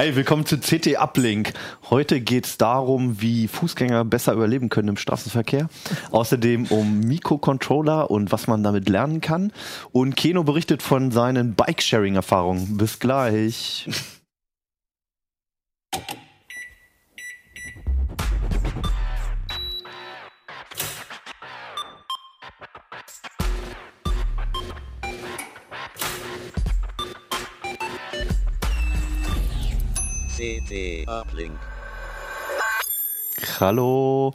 Hi, willkommen zu CT Uplink. Heute geht es darum, wie Fußgänger besser überleben können im Straßenverkehr. Außerdem um Mikrocontroller und was man damit lernen kann. Und Keno berichtet von seinen Bike-Sharing-Erfahrungen. Bis gleich. CT Uplink. Hallo.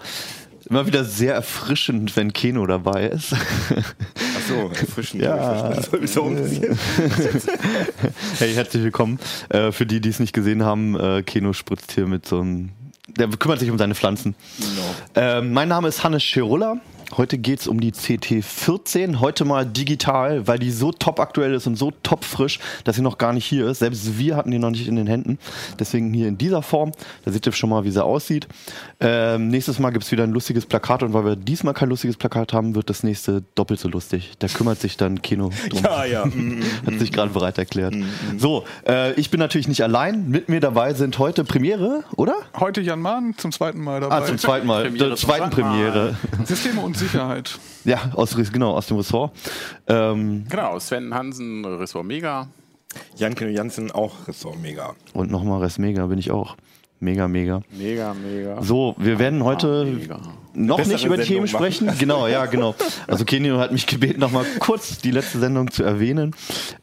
Immer wieder sehr erfrischend, wenn Keno dabei ist. Ach so, erfrischend. Ja. Das soll mich so umziehen. Hey, herzlich willkommen. Äh, für die, die es nicht gesehen haben, äh, Keno spritzt hier mit so einem. Der kümmert sich um seine Pflanzen. Ähm, mein Name ist Hannes Scherulla. Heute geht es um die CT14. Heute mal digital, weil die so top aktuell ist und so top frisch, dass sie noch gar nicht hier ist. Selbst wir hatten die noch nicht in den Händen. Deswegen hier in dieser Form. Da seht ihr schon mal, wie sie aussieht. Ähm, nächstes Mal gibt es wieder ein lustiges Plakat und weil wir diesmal kein lustiges Plakat haben, wird das nächste doppelt so lustig. Da kümmert sich dann Kino drum. Ja, ja. mm, mm. Hat sich gerade bereit erklärt. So, äh, ich bin natürlich nicht allein. Mit mir dabei sind heute Premiere, oder? Heute Jan Mahn zum zweiten Mal dabei. Ah, zum zweiten Mal. Premiere Der zweiten. Premiere. Systeme und Sicherheit. Ja, aus, genau, aus dem Ressort. Ähm, Genau, Sven Hansen, Ressort Mega. Janke Jansen auch Ressort mega. und nochmal Rest Mega bin ich auch. Mega, mega. Mega, mega. So, wir werden heute mega. noch Bessere nicht über Sendung Themen sprechen. Genau, ja, genau. Also Kenio hat mich gebeten, nochmal kurz die letzte Sendung zu erwähnen.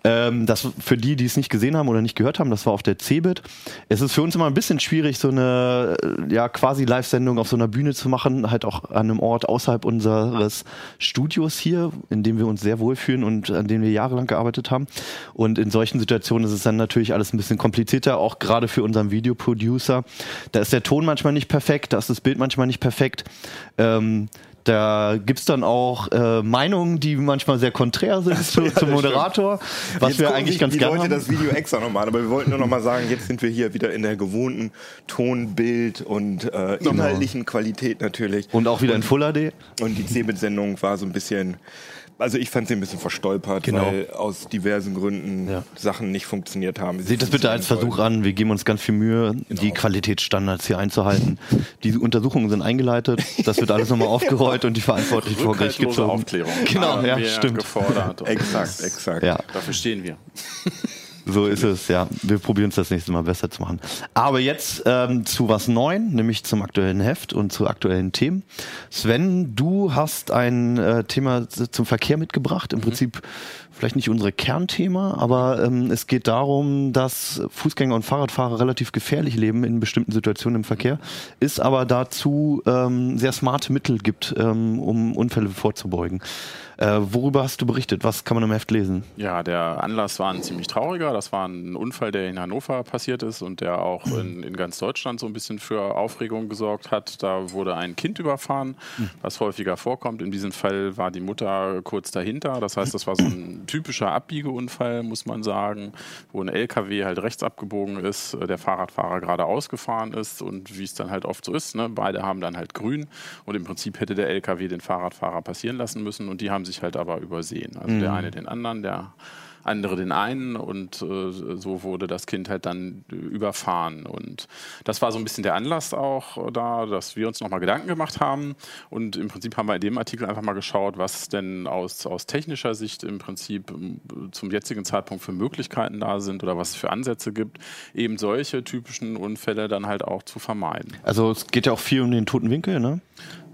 Ähm, das für die, die es nicht gesehen haben oder nicht gehört haben, das war auf der CeBIT. Es ist für uns immer ein bisschen schwierig, so eine äh, ja quasi Live-Sendung auf so einer Bühne zu machen, halt auch an einem Ort außerhalb unseres Studios hier, in dem wir uns sehr wohlfühlen und an dem wir jahrelang gearbeitet haben. Und in solchen Situationen ist es dann natürlich alles ein bisschen komplizierter, auch gerade für unseren Videoproducer. Da ist der Ton manchmal nicht perfekt, da ist das Bild manchmal nicht perfekt. Ähm, da gibt's dann auch äh, Meinungen, die manchmal sehr konträr sind zu, ja, zum Moderator, was Jetzt wir eigentlich ganz gerne haben. das Video extra nochmal, aber wir wollten nur nochmal sagen, jetzt sind wir hier wieder in der gewohnten Ton, Bild und äh, inhaltlichen Qualität natürlich. Und auch wieder in Full HD. Und die Cebit-Sendung war so ein bisschen, also ich fand sie ein bisschen verstolpert, Genau. weil aus diversen Gründen Ja. Sachen nicht funktioniert haben. sie Seht das bitte als Versuch an. Wir geben uns ganz viel Mühe, die Qualitätsstandards hier einzuhalten. Die Untersuchungen sind eingeleitet. Das wird alles nochmal aufgerollt und die Verantwortlichen vor Gericht gezogen. Aufklärung. Genau, ja, stimmt. gefordert. Exakt, exakt. Ja, Dafür stehen wir. so ist es, ja. Wir probieren es das nächste Mal besser zu machen. Aber jetzt ähm, zu was Neuem, nämlich zum aktuellen Heft und zu aktuellen Themen. Sven, du hast ein äh, Thema zum Verkehr mitgebracht. Im Prinzip vielleicht nicht unser Kernthema, aber ähm, es geht darum, dass Fußgänger und Fahrradfahrer relativ gefährlich leben in bestimmten Situationen im Verkehr, es aber dazu ähm, sehr smarte Mittel gibt, ähm, um Unfälle vorzubeugen. Äh, worüber hast du berichtet? Was kann man im Heft lesen? Ja, der Anlass war ein ziemlich trauriger. Das war ein Unfall, der in Hannover passiert ist und der auch in, in ganz Deutschland so ein bisschen für Aufregung gesorgt hat. Da wurde ein Kind überfahren, was häufiger vorkommt. In diesem Fall war die Mutter kurz dahinter. Das heißt, das war so ein typischer Abbiegeunfall, muss man sagen, wo ein LKW halt rechts abgebogen ist, äh, der Fahrradfahrer geradeaus gefahren ist und wie es dann halt oft so ist, ne, beide haben dann halt grün und im Prinzip hätte der LKW den Fahrradfahrer passieren lassen müssen und die haben sich halt aber übersehen. Also der eine den anderen, der andere den einen und äh, so wurde das Kind halt dann äh, überfahren. Und das war so ein bisschen der Anlass auch da, dass wir uns nochmal Gedanken gemacht haben. Und im Prinzip haben wir in dem Artikel einfach mal geschaut, was denn aus, aus technischer Sicht im Prinzip zum jetzigen Zeitpunkt für Möglichkeiten da sind oder was es für Ansätze gibt, eben solche typischen Unfälle dann halt auch zu vermeiden. Also es geht ja auch viel um den toten Winkel, ne?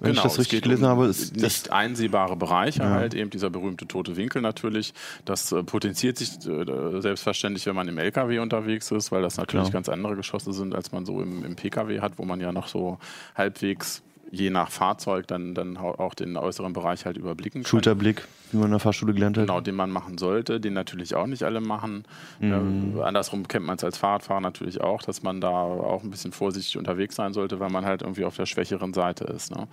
Wenn ich das richtig gelesen um habe, ist das nicht einsehbare Bereiche halt, eben dieser berühmte tote Winkel natürlich. Das äh, potenziert sich äh, selbstverständlich, wenn man im LKW unterwegs ist, weil das natürlich Klar. ganz andere Geschosse sind, als man so im, im PKW hat, wo man ja noch so halbwegs je nach Fahrzeug dann, dann auch den äußeren Bereich halt überblicken kann. Schulterblick, wie man in der Fahrschule gelernt hat. Genau, den man machen sollte, den natürlich auch nicht alle machen. Mhm. Äh, andersrum kennt man es als Fahrradfahrer natürlich auch, dass man da auch ein bisschen vorsichtig unterwegs sein sollte, weil man halt irgendwie auf der schwächeren Seite ist. Ne?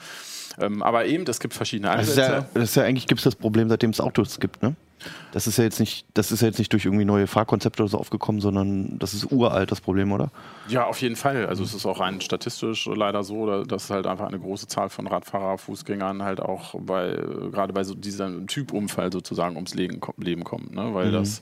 Ähm, aber eben, es gibt verschiedene Das ist, Ansätze. ja, das ist ja eigentlich gibt es das Problem, seitdem es Autos gibt, ne? Das ist ja jetzt nicht, das ist ja jetzt nicht durch irgendwie neue Fahrkonzepte oder so aufgekommen, sondern das ist uralt das Problem, oder? Ja, auf jeden Fall. Also es ist auch rein statistisch leider so, da- dass halt einfach eine große Zahl von Radfahrer, Fußgängern halt auch bei, gerade bei so diesem Typumfall sozusagen ums Leben, Leben kommt, ne? weil das Äh,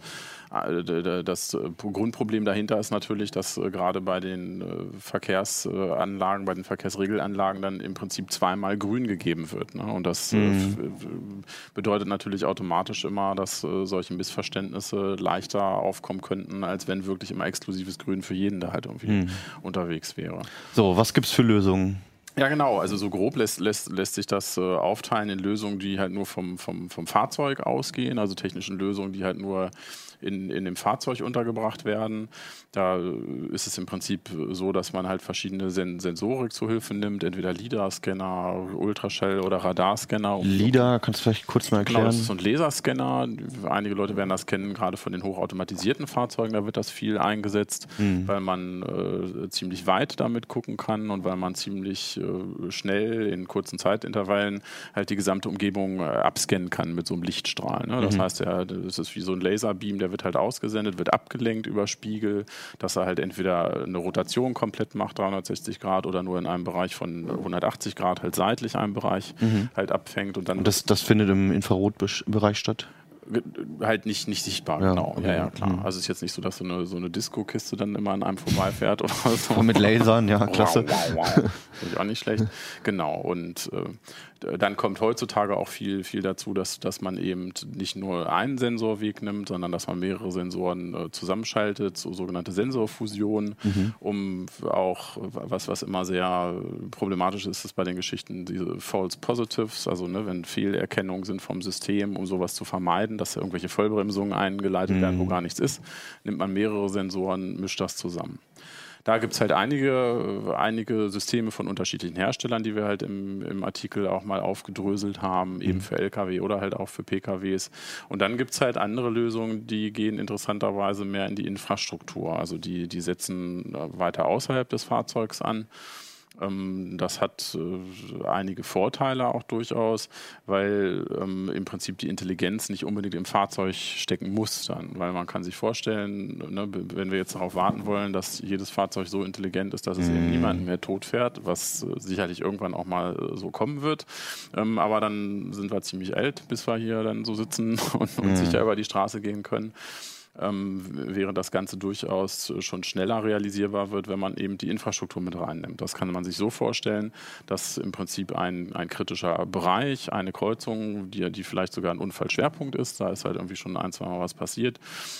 das Grundproblem dahinter ist natürlich, dass gerade bei den Verkehrsanlagen, bei den Verkehrsregelanlagen dann im Prinzip zweimal grün gegeben wird. Ne? Und das mhm. bedeutet natürlich automatisch immer, dass solche Missverständnisse leichter aufkommen könnten, als wenn wirklich immer exklusives Grün für jeden da halt irgendwie mhm. unterwegs wäre. So, was gibt es für Lösungen? Ja, genau. Also so grob lässt, lässt, lässt sich das äh, aufteilen in Lösungen, die halt nur vom, vom, vom Fahrzeug ausgehen, also technischen Lösungen, die halt nur in, in dem Fahrzeug untergebracht werden. Da ist es im Prinzip so, dass man halt verschiedene Sen Sensorik zur Hilfe nimmt, entweder LIDAR-Scanner, Ultraschall- oder Radarscanner. Um LIDAR, kannst du vielleicht kurz mal erklären? Genau, das ist so ein Laserscanner. Einige Leute werden das kennen, gerade von den hochautomatisierten Fahrzeugen, da wird das viel eingesetzt, mhm. weil man äh, ziemlich weit damit gucken kann und weil man ziemlich äh, schnell in kurzen Zeitintervallen halt die gesamte Umgebung äh, abscannen kann mit so einem Lichtstrahl. Ne? Das mhm. heißt, ja, das ist wie so ein Laserbeam, der wird halt ausgesendet, wird abgelenkt über Spiegel, dass er halt entweder eine Rotation komplett macht, 360 Grad, oder nur in einem Bereich von 180 Grad halt seitlich einen Bereich mhm. halt abfängt. Und dann und das, das findet im Infrarotbereich statt? Halt nicht, nicht sichtbar, ja, genau. Okay. Ja, ja, klar. Mhm. Also es ist jetzt nicht so, dass so eine, so eine Disco-Kiste dann immer an einem vorbeifährt oder so. Mit Lasern, ja, klasse. Wow, wow, wow. ich auch nicht schlecht. Genau. Und äh, dann kommt heutzutage auch viel, viel dazu, dass, dass man eben nicht nur einen Sensor wegnimmt, sondern dass man mehrere Sensoren äh, zusammenschaltet, so sogenannte Sensorfusion, mhm. um auch, was, was immer sehr problematisch ist, ist bei den Geschichten diese False Positives, also ne, wenn Fehlerkennungen sind vom System, um sowas zu vermeiden vermeiden, dass irgendwelche Vollbremsungen eingeleitet werden, wo mhm. gar nichts ist. Nimmt man mehrere Sensoren, mischt das zusammen. Da gibt es halt einige, einige Systeme von unterschiedlichen Herstellern, die wir halt im, im Artikel auch mal aufgedröselt haben, eben mhm. für Lkw oder halt auch für PKWs. Und dann gibt es halt andere Lösungen, die gehen interessanterweise mehr in die Infrastruktur. Also die, die setzen weiter außerhalb des Fahrzeugs an das hat äh, einige Vorteile auch durchaus, weil ähm, im Prinzip die Intelligenz nicht unbedingt im Fahrzeug stecken muss dann, weil man kann sich vorstellen, ne, wenn wir jetzt darauf warten wollen, dass jedes Fahrzeug so intelligent ist, dass es mhm. eben niemanden mehr tot fährt, was äh, sicherlich irgendwann auch mal äh, so kommen wird, ähm, aber dann sind wir ziemlich alt, bis wir hier dann so sitzen und, und mhm. sicher über die Straße gehen können ähm, während das Ganze durchaus schon schneller realisierbar wird, wenn man eben die Infrastruktur mit reinnimmt. Das kann man sich so vorstellen, dass im Prinzip ein, ein kritischer Bereich, eine Kreuzung, die, die vielleicht sogar ein Unfallschwerpunkt ist, da ist halt irgendwie schon ein, zwei Mal was passiert,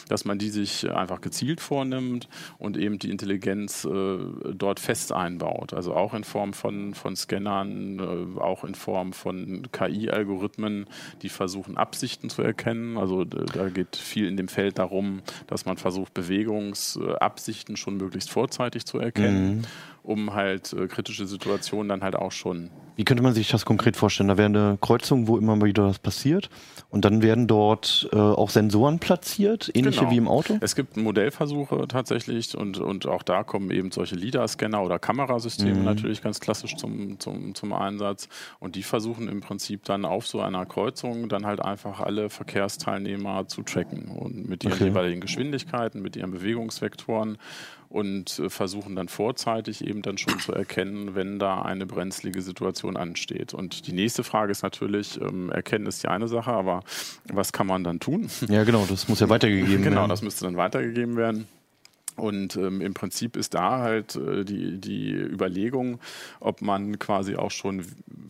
dass man die sich einfach gezielt vornimmt und eben die Intelligenz äh, dort fest einbaut. Also auch in Form von, von Scannern, äh, auch in Form von KI-Algorithmen, die versuchen, Absichten zu erkennen. Also da geht viel in dem Feld darum, darum, dass man versucht, Bewegungsabsichten schon möglichst vorzeitig zu erkennen, mhm. um halt äh, kritische Situationen dann halt auch schon. Wie könnte man sich das konkret vorstellen? Da wäre eine Kreuzung, wo immer mal wieder was passiert und dann werden dort äh, auch Sensoren platziert, ähnliche genau. wie im Auto? Es gibt Modellversuche tatsächlich und, und auch da kommen eben solche LIDAR-Scanner oder Kamerasysteme mhm. natürlich ganz klassisch zum, zum, zum Einsatz und die versuchen im Prinzip dann auf so einer Kreuzung dann halt einfach alle Verkehrsteilnehmer zu tracken und mit ihren okay. jeweiligen Geschwindigkeiten, mit ihren Bewegungsvektoren und äh, versuchen dann vorzeitig eben dann schon zu erkennen, wenn da eine brenzlige Situation ansteht. Und die nächste Frage ist natürlich, ähm, erkennen ist die eine Sache, aber was kann man dann tun? Ja, genau, das muss ja weitergegeben genau, werden. Genau, das müsste dann weitergegeben werden. Und ähm, im Prinzip ist da halt äh, die, die Überlegung, ob man quasi auch schon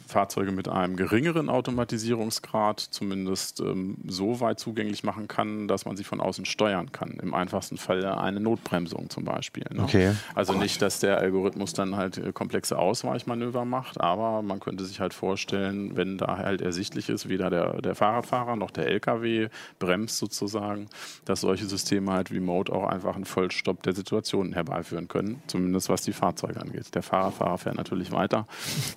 Fahrzeuge mit einem geringeren Automatisierungsgrad zumindest ähm, so weit zugänglich machen kann, dass man sie von außen steuern kann. Im einfachsten Fall eine Notbremsung zum Beispiel. Ne? Okay. Also nicht, dass der Algorithmus dann halt äh, komplexe Ausweichmanöver macht, aber man könnte sich halt vorstellen, wenn da halt ersichtlich ist, weder der, der Fahrradfahrer noch der LKW bremst sozusagen, dass solche Systeme halt remote auch einfach einen Vollstopp Stopp der Situation herbeiführen können, zumindest was die Fahrzeuge angeht. Der Fahrradfahrer fährt natürlich weiter.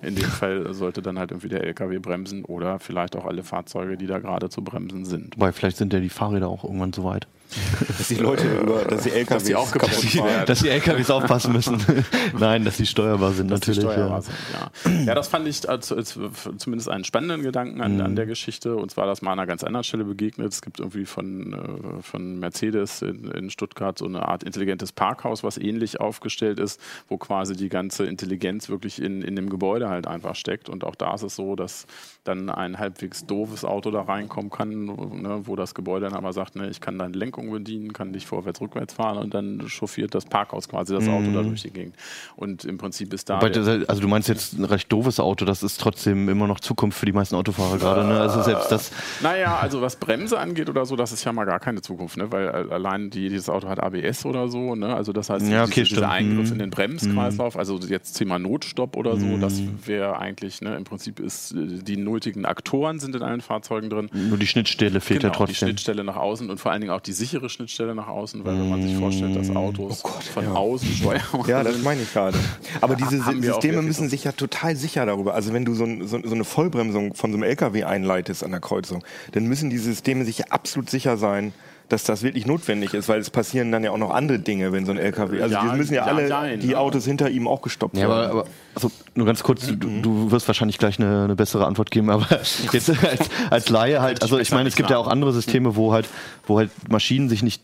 In dem Fall sollte dann halt irgendwie der LKW bremsen oder vielleicht auch alle Fahrzeuge, die da gerade zu bremsen sind. Weil vielleicht sind ja die Fahrräder auch irgendwann so weit. Dass die Leute über, dass die LKWs dass die auch kaputt fahren. Dass die LKWs aufpassen müssen. Nein, dass sie steuerbar sind dass natürlich. Steuerbar ja. Sind, ja. ja. das fand ich als, als, zumindest einen spannenden Gedanken an, mhm. an, der Geschichte. Und zwar, dass mal an einer ganz anderen Stelle begegnet. Es gibt irgendwie von, äh, von Mercedes in, in Stuttgart so eine Art intelligentes Parkhaus, was ähnlich aufgestellt ist, wo quasi die ganze Intelligenz wirklich in, in dem Gebäude halt einfach steckt. Und auch da ist es so, dass dann ein halbwegs doofes Auto da reinkommen kann, ne, wo das Gebäude dann aber sagt, ne, ich kann deinen Lenk Lenkung bedienen, kann dich vorwärts, rückwärts fahren und dann chauffiert das Parkhaus quasi das Auto da durch die Gegend. Und im Prinzip ist da. Das- also du meinst jetzt ein recht doofes Auto, das ist trotzdem immer noch Zukunft für die meisten Autofahrer gerade. Ne? Also selbst das. Naja, also was Bremse angeht oder so, das ist ja mal gar keine Zukunft, ne? weil allein die, dieses Auto hat ABS oder so, ne? also das heißt, Ja, okay, diese, dieser. Eingriff Mhm. in den Bremskreislauf, also jetzt Thema Notstopp oder so, das wäre eigentlich, ne? im Prinzip ist, äh, die nötigen Aktoren sind in allen Fahrzeugen drin. Nur die Schnittstelle fehlt Genau, ja die trotzdem. Schnittstelle nach außen und vor allen Dingen auch die sichere Schnittstelle nach außen, weil wenn man sich vorstellt, dass Autos von außen steuern. Ja, das meine ich gerade. Aber diese Systeme müssen sich ja total sicher darüber. Also wenn du so, ein, so, so eine Vollbremsung von so einem LKW einleitest an der Kreuzung, dann müssen die Systeme sich ja absolut sicher sein, dass das wirklich notwendig ist, weil es passieren dann ja auch noch andere Dinge, wenn so ein LKW. Also Ja, die müssen ja, ja, alle nein, die? Autos hinter ihm auch gestoppt Ja, aber, werden. aber also nur ganz kurz, du, du wirst wahrscheinlich gleich eine, eine bessere Antwort geben, aber jetzt als, als Laie halt, also ich meine, es gibt ja auch andere Systeme, wo halt, wo halt Maschinen sich nicht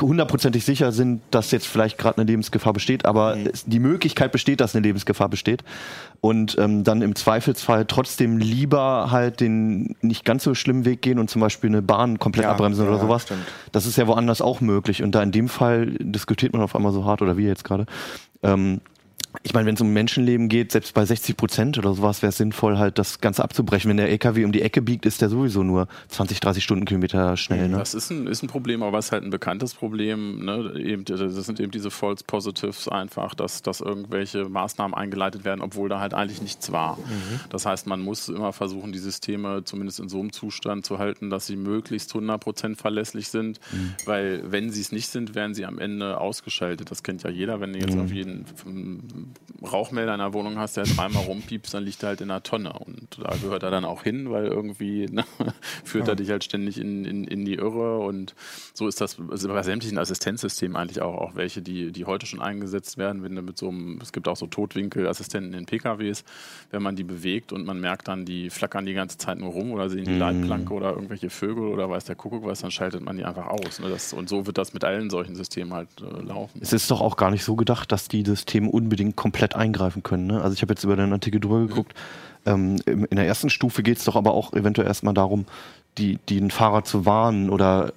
hundertprozentig sicher sind, dass jetzt vielleicht gerade eine Lebensgefahr besteht, aber es, die Möglichkeit besteht, dass eine Lebensgefahr besteht und ähm, dann im Zweifelsfall trotzdem lieber halt den nicht ganz so schlimmen Weg gehen und zum Beispiel eine Bahn komplett Ja, abbremsen oder ja, sowas. stimmt. Das ist ja woanders auch möglich und da in dem Fall diskutiert man auf einmal so hart oder wie jetzt gerade. Ähm, ich meine, wenn es um Menschenleben geht, selbst bei 60 Prozent oder sowas, wäre es sinnvoll, halt das Ganze abzubrechen. Wenn der LKW um die Ecke biegt, ist der sowieso nur 20, 30 Stundenkilometer schnell. Ne? Das ist ein, ist ein Problem, aber es ist halt ein bekanntes Problem. Ne? Eben, das sind eben diese False Positives einfach, dass, dass irgendwelche Maßnahmen eingeleitet werden, obwohl da halt eigentlich nichts war. Das heißt, man muss immer versuchen, die Systeme zumindest in so einem Zustand zu halten, dass sie möglichst 100% verlässlich sind, weil wenn sie es nicht sind, werden sie am Ende ausgeschaltet. Das kennt ja jeder, wenn jetzt auf jeden Rauchmelder in der Wohnung hast, der dreimal rumpiepst, dann liegt er halt in einer Tonne und da gehört er dann auch hin, weil irgendwie ne, führt er dich halt ständig in, in, in die Irre und so ist das also bei sämtlichen Assistenzsystemen eigentlich auch, auch welche, die, die heute schon eingesetzt werden, wenn du mit so einem, es gibt auch so Totwinkelassistenten in PKWs, wenn man die bewegt und man merkt dann, die flackern die ganze Zeit nur rum oder sehen die Leitplanke oder irgendwelche Vögel oder weiß der Kuckuck was, dann schaltet man die einfach aus. Ne? Das, und so wird das mit allen solchen Systemen halt äh, laufen. Es ist doch auch gar nicht so gedacht, dass die Systeme unbedingt komplett eingreifen können. Ne? Also ich habe jetzt über den Artikel drüber geguckt. Ähm, in der ersten Stufe geht es doch aber auch eventuell erstmal darum, die, den Fahrer zu warnen oder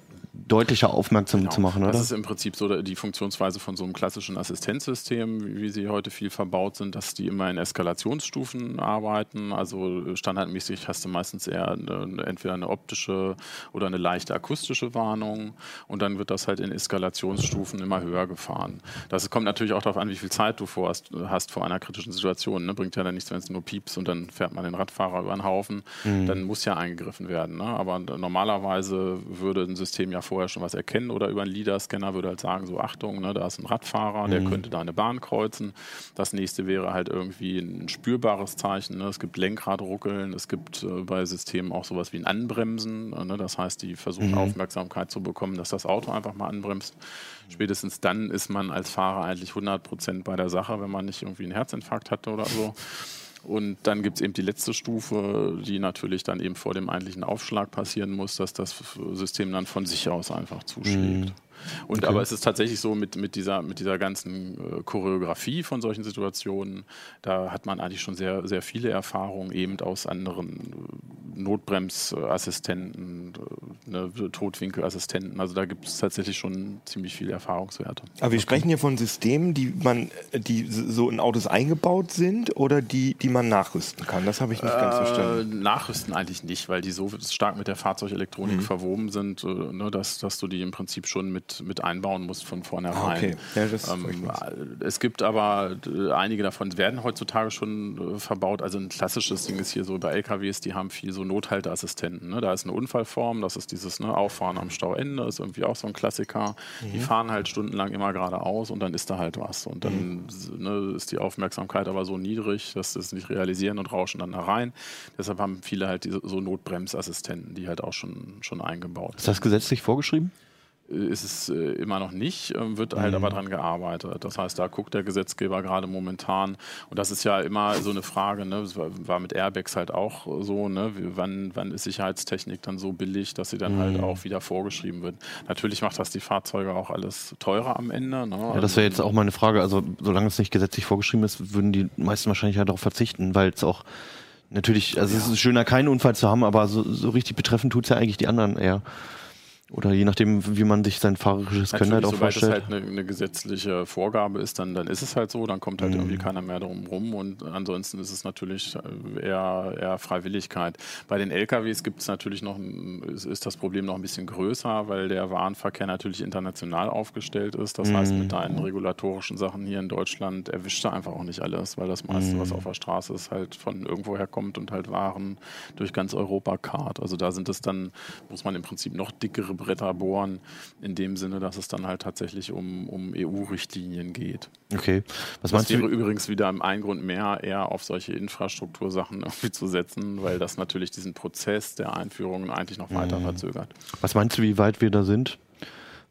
deutlicher aufmerksam zu machen, oder? Genau. Das ist im Prinzip so die Funktionsweise von so einem klassischen Assistenzsystem, wie sie heute viel verbaut sind, dass die immer in Eskalationsstufen arbeiten. Also standardmäßig hast du meistens eher eine, entweder eine optische oder eine leichte akustische Warnung und dann wird das halt in Eskalationsstufen immer höher gefahren. Das kommt natürlich auch darauf an, wie viel Zeit du vor hast, hast vor einer kritischen Situation. Ne? Bringt ja dann nichts, wenn es nur piepst und dann fährt man den Radfahrer über den Haufen. Dann muss ja eingegriffen werden. Ne? Aber normalerweise würde ein System ja vorher schon was erkennen oder über einen LIDAR-Scanner würde halt sagen, so Achtung, ne, da ist ein Radfahrer, der könnte da eine Bahn kreuzen. Das nächste wäre halt irgendwie ein spürbares Zeichen. Ne? Es gibt Lenkradruckeln, es gibt äh, bei Systemen auch sowas wie ein Anbremsen. Ne? Das heißt, die versuchen Aufmerksamkeit zu bekommen, dass das Auto einfach mal anbremst. Spätestens dann ist man als Fahrer eigentlich 100 Prozent bei der Sache, wenn man nicht irgendwie einen Herzinfarkt hatte oder so. Und dann gibt es eben die letzte Stufe, die natürlich dann eben vor dem eigentlichen Aufschlag passieren muss, dass das System dann von sich aus einfach zuschlägt. Und aber es ist tatsächlich so mit, mit, dieser, mit dieser ganzen äh, Choreografie von solchen Situationen, da hat man eigentlich schon sehr, sehr viele Erfahrungen eben aus anderen äh, Notbremsassistenten, äh, ne, Totwinkelassistenten. Also da gibt es tatsächlich schon ziemlich viele Erfahrungswerte. Aber wir sprechen hier von Systemen, die man, die so in Autos eingebaut sind oder die, die man nachrüsten kann. Das habe ich nicht ganz verstanden. Äh, nachrüsten eigentlich nicht, weil die so stark mit der Fahrzeugelektronik verwoben sind, äh, ne, dass, dass du die im Prinzip schon mit, mit einbauen musst von vornherein. Ah, okay. Ja, ähm, es gibt aber äh, einige davon werden heutzutage schon äh, verbaut. Also ein klassisches Ding ist hier so bei LKWs, die haben viel so Nothalteassistenten. Ne? Da ist eine Unfallform, das ist dieses ne, Auffahren am Stauende, ist irgendwie auch so ein Klassiker. Die fahren halt stundenlang immer geradeaus und dann ist da halt was. Und dann ne, ist die Aufmerksamkeit aber so niedrig, dass sie es nicht realisieren und rauschen dann da rein. Deshalb haben viele halt diese, so Notbremsassistenten, die halt auch schon, schon eingebaut ist das gesetzlich vorgeschrieben? Ist es äh, immer noch nicht, äh, wird halt aber dran gearbeitet. Das heißt, da guckt der Gesetzgeber gerade momentan. Und das ist ja immer so eine Frage, ne? das war, mit Airbags halt auch so, ne? Wann, wann ist Sicherheitstechnik dann so billig, dass sie dann halt auch wieder vorgeschrieben wird. Natürlich macht das die Fahrzeuge auch alles teurer am Ende. Ne? Ja, das wäre jetzt auch meine Frage. Also, solange es nicht gesetzlich vorgeschrieben ist, würden die meisten wahrscheinlich ja darauf verzichten, weil es auch natürlich, also es ist schöner, keinen Unfall zu haben, aber so, so richtig betreffen tut es ja eigentlich die anderen eher. Oder je nachdem, wie man sich sein fahrerisches Können halt auch Natürlich, sobald es vorstellt. halt eine, eine gesetzliche Vorgabe ist, dann, dann ist es halt so, dann kommt halt Mhm. irgendwie keiner mehr drum rum und ansonsten ist es natürlich äh, eher, eher Freiwilligkeit. Bei den LKWs gibt es natürlich noch, ist, ist das Problem noch ein bisschen größer, weil der Warenverkehr natürlich international aufgestellt ist. Das heißt, Mhm. mit deinen regulatorischen Sachen hier in Deutschland erwischt er einfach auch nicht alles, weil das meiste, Mhm. was auf der Straße ist, halt von irgendwoher kommt und halt Waren durch ganz Europa kart. Also da sind es dann, muss man im Prinzip noch dickere Bretter bohren, in dem Sinne, dass es dann halt tatsächlich um, um EU-Richtlinien geht. Okay. Was Das meinst wäre du? übrigens wieder ein Grund mehr, eher auf solche Infrastruktursachen irgendwie zu setzen, weil das natürlich diesen Prozess der Einführungen eigentlich noch Mhm. weiter verzögert. Was meinst du, wie weit wir da sind?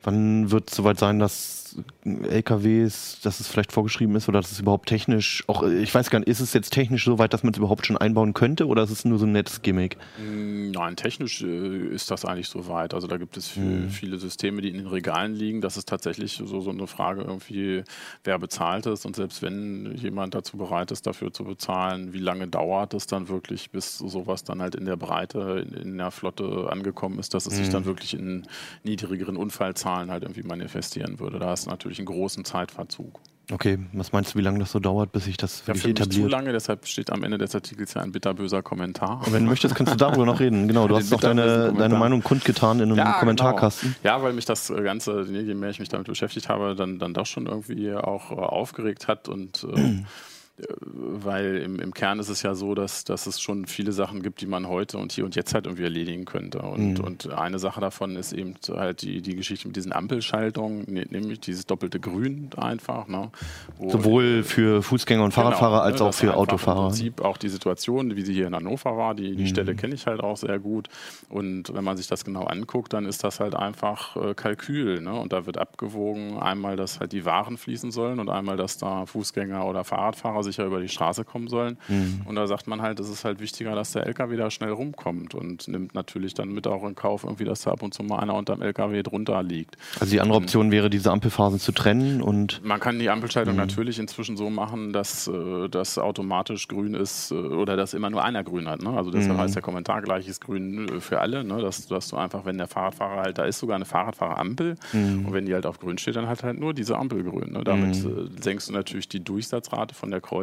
Wann wird es soweit sein, dass LKWs, dass es vielleicht vorgeschrieben ist oder dass es überhaupt technisch, auch ich weiß gar nicht, ist es jetzt technisch so weit, dass man es überhaupt schon einbauen könnte oder ist es nur so ein nettes Gimmick? Mm, Nein, technisch äh, ist das eigentlich so weit. Also da gibt es viel, Mhm. viele Systeme, die in den Regalen liegen. Das ist tatsächlich so, so eine Frage irgendwie, wer bezahlt es und selbst wenn jemand dazu bereit ist, dafür zu bezahlen, wie lange dauert es dann wirklich, bis sowas dann halt in der Breite, in, in der Flotte angekommen ist, dass es sich Mhm. dann wirklich in niedrigeren Unfallzahlen halt irgendwie manifestieren würde. Da hast du natürlich einen großen Zeitverzug. Okay, was meinst du, wie lange das so dauert, bis sich das Ja, wirklich für mich zu etabliert? lange, deshalb steht am Ende des Artikels ja ein bitterböser Kommentar. Und wenn du möchtest, kannst du darüber noch reden. Genau, du hast doch deine, deine Meinung kundgetan in einem Ja, Kommentarkasten. Genau. Ja, weil mich das Ganze, je mehr ich mich damit beschäftigt habe, dann, dann doch schon irgendwie auch äh, aufgeregt hat und äh, äh, weil im, im Kern ist es ja so, dass, dass es schon viele Sachen gibt, die man heute und hier und jetzt halt irgendwie erledigen könnte. Und, Mhm. und eine Sache davon ist eben halt die, die Geschichte mit diesen Ampelschaltungen, ne- nämlich dieses doppelte Grün einfach. Ne, wo- Sowohl für Fußgänger und Fahrradfahrer Genau, als auch für Autofahrer. Im Prinzip auch die Situation, wie sie hier in Hannover war, die, die Mhm. Stelle kenne ich halt auch sehr gut. Und wenn man sich das genau anguckt, dann ist das halt einfach äh, Kalkül. Ne? Und da wird abgewogen, einmal, dass halt die Waren fließen sollen und einmal, dass da Fußgänger oder Fahrradfahrer sicher über die Straße kommen sollen. Mhm. Und da sagt man halt, es ist halt wichtiger, dass der LKW da schnell rumkommt und nimmt natürlich dann mit auch in Kauf, irgendwie, dass da ab und zu mal einer unterm LKW drunter liegt. Also die andere Option wäre, diese Ampelphasen zu trennen und Man kann die Ampelschaltung Mhm. natürlich inzwischen so machen, dass äh, das automatisch grün ist äh, oder dass immer nur einer grün hat. Ne? Also deshalb Mhm. heißt der Kommentar gleiches Grün äh, für alle. Ne? Dass, dass du einfach, wenn der Fahrradfahrer halt, da ist sogar eine Fahrradfahrerampel Mhm. und wenn die halt auf grün steht, dann hat halt nur diese Ampel grün. Ne? Damit äh, senkst du natürlich die Durchsatzrate von der Kreuzung.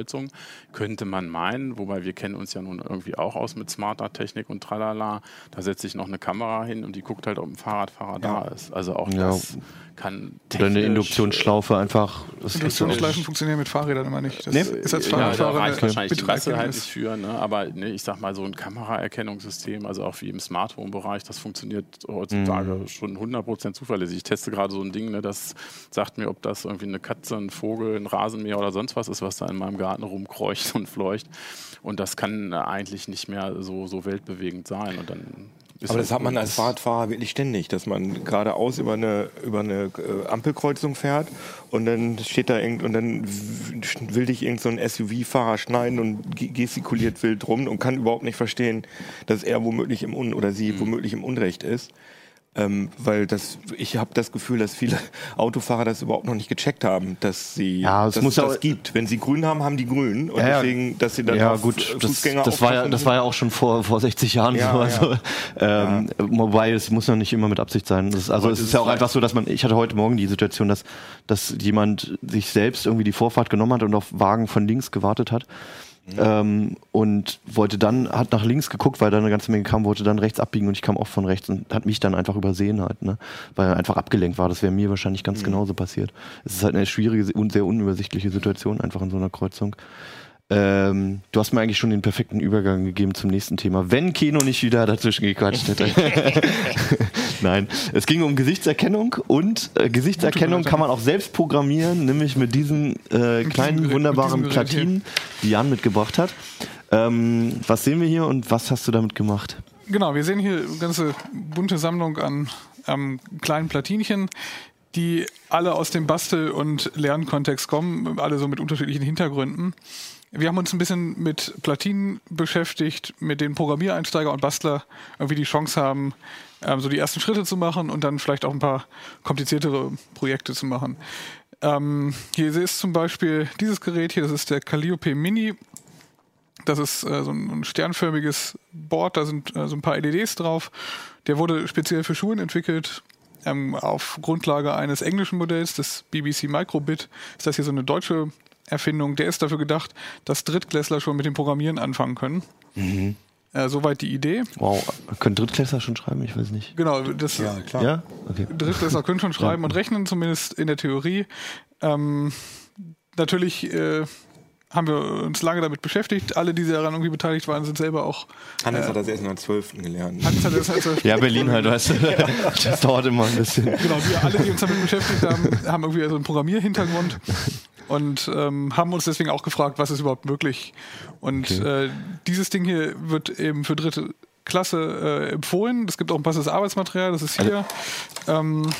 Könnte man meinen, wobei wir kennen uns ja nun irgendwie auch aus mit smarter Technik und tralala. Da setze ich noch eine Kamera hin und die guckt halt, ob ein Fahrradfahrer da ist. Also auch Ja. das kann oder eine technisch- Induktionsschlaufe einfach. Das Induktionsschleifen funktionieren mit Fahrrädern immer nicht. Das Nee. ist als ja, da Fahrradfahrer reicht wahrscheinlich die Masse halt nicht für, ne? aber ne, ich sag mal, so ein Kameraerkennungssystem, also auch wie im Smart Home Bereich, das funktioniert heutzutage Mhm. schon 100% zuverlässig. Ich teste gerade so ein Ding, ne, das sagt mir, ob das irgendwie eine Katze, ein Vogel, ein Rasenmäher oder sonst was ist, was da in meinem Garten rumkreucht und fleucht. Und das kann äh, eigentlich nicht mehr so, so weltbewegend sein. Und dann ist Aber das hat man als Fahrradfahrer wirklich ständig, dass man geradeaus über eine, über eine äh, Ampelkreuzung fährt und dann steht da irgend und dann will dich irgend so ein SUV-Fahrer schneiden und ge- gestikuliert wild rum und kann überhaupt nicht verstehen, dass er womöglich im Un oder Mhm. sie womöglich im Unrecht ist. Ähm, weil das, ich habe das Gefühl, dass viele Autofahrer das überhaupt noch nicht gecheckt haben, dass sie Ja, es dass muss es das gibt. Wenn sie grün haben, haben die grün und Ja, deswegen, dass sie dann ja, auf gut, das, Fußgänger das, war ja, das war ja auch schon vor, vor 60 Jahren Ja, so. Also, ähm, Wobei, es muss ja nicht immer mit Absicht sein. Das ist, also, es das ist ja ist auch halt- einfach so, dass man, ich hatte heute Morgen die Situation, dass, dass jemand sich selbst irgendwie die Vorfahrt genommen hat und auf Wagen von links gewartet hat. Ähm, und wollte dann, hat nach links geguckt, weil da eine ganze Menge kam, wollte dann rechts abbiegen und ich kam auch von rechts und hat mich dann einfach übersehen halt, ne? Weil er einfach abgelenkt war. Das wäre mir wahrscheinlich ganz genauso passiert. Es ist halt eine schwierige und sehr unübersichtliche Situation einfach in so einer Kreuzung. Ähm, du hast mir eigentlich schon den perfekten Übergang gegeben zum nächsten Thema. Wenn Keno nicht wieder dazwischen gequatscht hätte. Nein, es ging um Gesichtserkennung und äh, Gesichtserkennung kann man auch selbst programmieren, nämlich mit diesen äh, kleinen wunderbaren. Platinen, die Jan mitgebracht hat. Ähm, was sehen wir hier und was hast du damit gemacht? Genau, wir sehen hier eine ganze bunte Sammlung an ähm, kleinen Platinchen, die alle aus dem Bastel- und Lernkontext kommen, alle so mit unterschiedlichen Hintergründen. Wir haben uns ein bisschen mit Platinen beschäftigt, mit denen Programmiereinsteiger und Bastler irgendwie die Chance haben, ähm, so die ersten Schritte zu machen und dann vielleicht auch ein paar kompliziertere Projekte zu machen. Ähm, hier ist zum Beispiel dieses Gerät hier, das ist der Calliope Mini. Das ist äh, so, ein, sternförmiges Board, da sind äh, so ein paar LEDs drauf. Der wurde speziell für Schulen entwickelt. Ähm, auf Grundlage eines englischen Modells, des BBC Microbit, ist das hier so eine deutsche Erfindung. Der ist dafür gedacht, dass Drittklässler schon mit dem Programmieren anfangen können. Mhm. Äh, soweit die Idee. Wow, können Drittklässler schon schreiben? Ich weiß nicht. Genau, das Ja, klar. Ja? Okay. Drittklässler können schon schreiben und rechnen, zumindest in der Theorie. Ähm, natürlich äh, haben wir uns lange damit beschäftigt. Alle, die daran irgendwie beteiligt waren, sind selber auch. Hannes hat das erst in der 12. gelernt. Hans hat das also, Ja, Berlin halt, weißt du. Das dauert immer ein bisschen. Genau, wir alle, die uns damit beschäftigt haben, haben irgendwie so einen Programmierhintergrund und ähm, haben uns deswegen auch gefragt, was ist überhaupt möglich. Und äh, dieses Ding hier wird eben für dritte Klasse äh, empfohlen. Es gibt auch ein passendes Arbeitsmaterial, das ist hier. Ähm,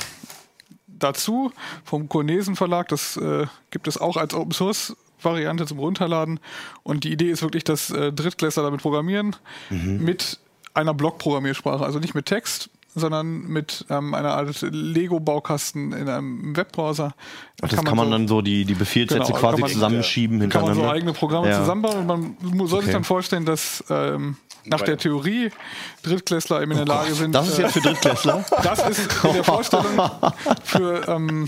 dazu vom Cornesen Verlag, das äh, gibt es auch als Open Source Variante zum Runterladen. Und die Idee ist wirklich, dass äh, Drittklässler damit programmieren mit einer Block-Programmiersprache, also nicht mit Text, sondern mit ähm, einer Art Lego-Baukasten in einem Webbrowser. Ach, das kann man, dann so die, die Befehlssätze Genau, quasi kann man- zusammenschieben kann man hintereinander. so eigene Programme Ja. zusammenbauen und man soll sich Okay. dann vorstellen, dass ähm, nach der Theorie Drittklässler eben in der Lage sind. Oh Das ist äh, jetzt für Drittklässler? das ist in der Vorstellung für, ähm,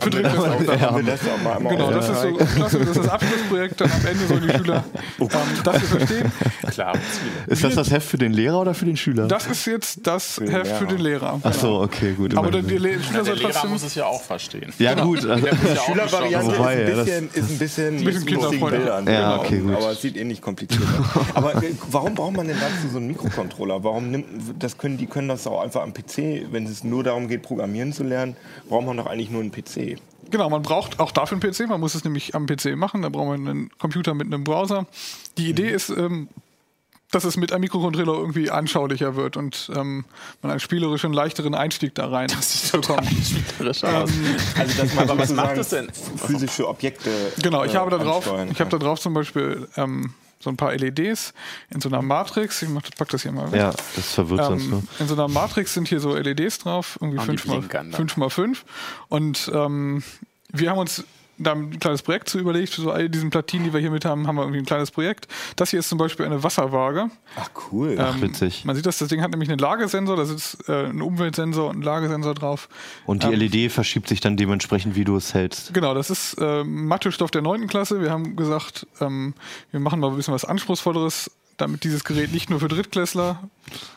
für Drittklässler. Genau, das ist so klasse, das ist das Abschlussprojekt, dann am Ende sollen die Schüler Oh ähm, das wir verstehen. Ziele. Ist das das Heft für den Lehrer oder für den Schüler? Das ist jetzt das Heft für den Lehrer. Ach so, okay, gut. Aber der, die Le- Schüler Der soll Lehrer muss es ja auch verstehen. ja, gut. Also, Der auch Schülervariante ist, ein bisschen, ist ein bisschen, bisschen mit. Bildern. Ja, genau. okay, gut. Aber es sieht eh nicht kompliziert aus. Aber äh, warum braucht man denn dazu so einen Mikrocontroller? Warum nimmt, das können, die können das auch einfach am PC, wenn es nur darum geht, Programmieren zu lernen, braucht man doch eigentlich nur einen PC. Genau, man braucht auch dafür einen PC. Man muss es nämlich am PC machen. Da braucht man einen Computer mit einem Browser. Die Idee ist, ähm, dass es mit einem Mikrocontroller irgendwie anschaulicher wird und ähm, man einen spielerischen, leichteren Einstieg da rein bekommt. spielerisch aus. Also man Aber was macht das denn? physische Objekte Genau, ich äh, habe da drauf, ich habe da drauf zum Beispiel ähm, so ein paar LEDs in so einer Matrix. Ich mach, pack das hier mal weg. ja, das verwirrt sonst nur. Ähm, in so einer Matrix sind hier so LEDs drauf, irgendwie Ah, die 5 mal, blinken dann. 5 mal 5. Und ähm, wir haben uns da ein kleines Projekt zu überlegt. Für so all diesen Platinen, die wir hier mit haben, haben wir irgendwie ein kleines Projekt. Das hier ist zum Beispiel eine Wasserwaage. Ach cool. Ach, witzig. Man sieht das, das Ding hat nämlich einen Lagesensor, da sitzt äh, ein Umweltsensor und ein Lagesensor drauf. Und die ähm, LED verschiebt sich dann dementsprechend, wie du es hältst. Genau, das ist äh, Mathestoff der 9. Klasse. Wir haben gesagt, ähm, wir machen mal ein bisschen was Anspruchsvolleres, damit dieses Gerät nicht nur für Drittklässler,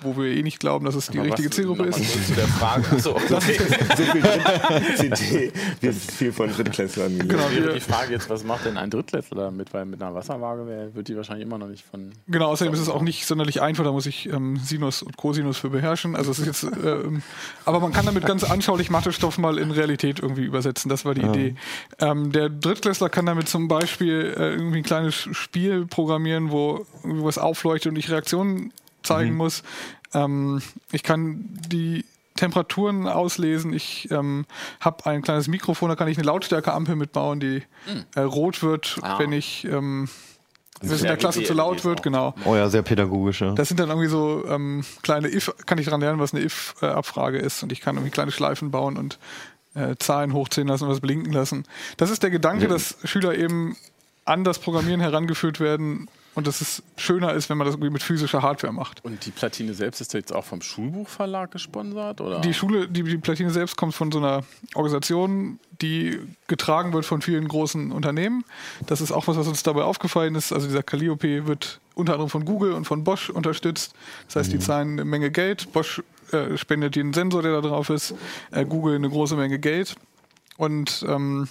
wo wir eh nicht glauben, dass es die Aber richtige was- Zielgruppe ist. Zu der Frage. Achso, okay. so viel Dritt- CD wird viel von Drittklässlern. Genau, wäre wir, die Frage jetzt, was macht denn ein Drittklässler damit? Weil mit einer Wasserwaage wär, wird die wahrscheinlich immer noch nicht von. genau, außerdem ist es auch nicht sonderlich einfach, da muss ich ähm, Sinus und Cosinus für beherrschen. Also es ist jetzt, ähm, aber man kann damit ganz anschaulich Mathestoff mal in Realität irgendwie übersetzen. Das war die Idee. Ähm, der Drittklässler kann damit zum Beispiel äh, irgendwie ein kleines Spiel programmieren, wo irgendwie was aufleuchtet und ich Reaktionen zeigen muss. Ähm, ich kann die Temperaturen auslesen. Ich ähm, habe ein kleines Mikrofon, da kann ich eine Lautstärkeampel mitbauen, die äh, rot wird, Ah. wenn ich ähm, wenn es in der Klasse zu laut wird, auch. genau. Oh ja, sehr pädagogisch. Ja. Das sind dann irgendwie so ähm, kleine if, kann ich daran lernen, was eine if-Abfrage ist und ich kann irgendwie kleine Schleifen bauen und äh, Zahlen hochziehen lassen und was blinken lassen. Das ist der Gedanke, dass Schüler eben an das Programmieren herangeführt werden und dass es schöner ist, wenn man das irgendwie mit physischer Hardware macht. Und die Platine selbst ist jetzt auch vom Schulbuchverlag gesponsert? Oder? Die Schule, die, die Platine selbst kommt von so einer Organisation, die getragen wird von vielen großen Unternehmen. Das ist auch was, was uns dabei aufgefallen ist. Also dieser Calliope wird unter anderem von Google und von Bosch unterstützt. Das heißt, die zahlen eine Menge Geld. Bosch äh, spendet den Sensor, der da drauf ist. Äh, Google eine große Menge Geld. Und ähm,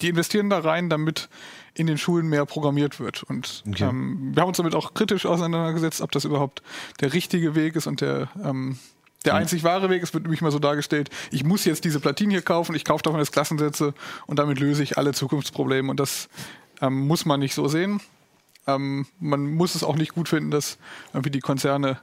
die investieren da rein, damit in den Schulen mehr programmiert wird. Und Okay. ähm, wir haben uns damit auch kritisch auseinandergesetzt, ob das überhaupt der richtige Weg ist und der, ähm, der einzig wahre Weg. Es wird nämlich mal so dargestellt, ich muss jetzt diese Platine hier kaufen, ich kaufe davon jetzt Klassensätze und damit löse ich alle Zukunftsprobleme. Und das ähm, muss man nicht so sehen. Ähm, man muss es auch nicht gut finden, dass irgendwie die Konzerne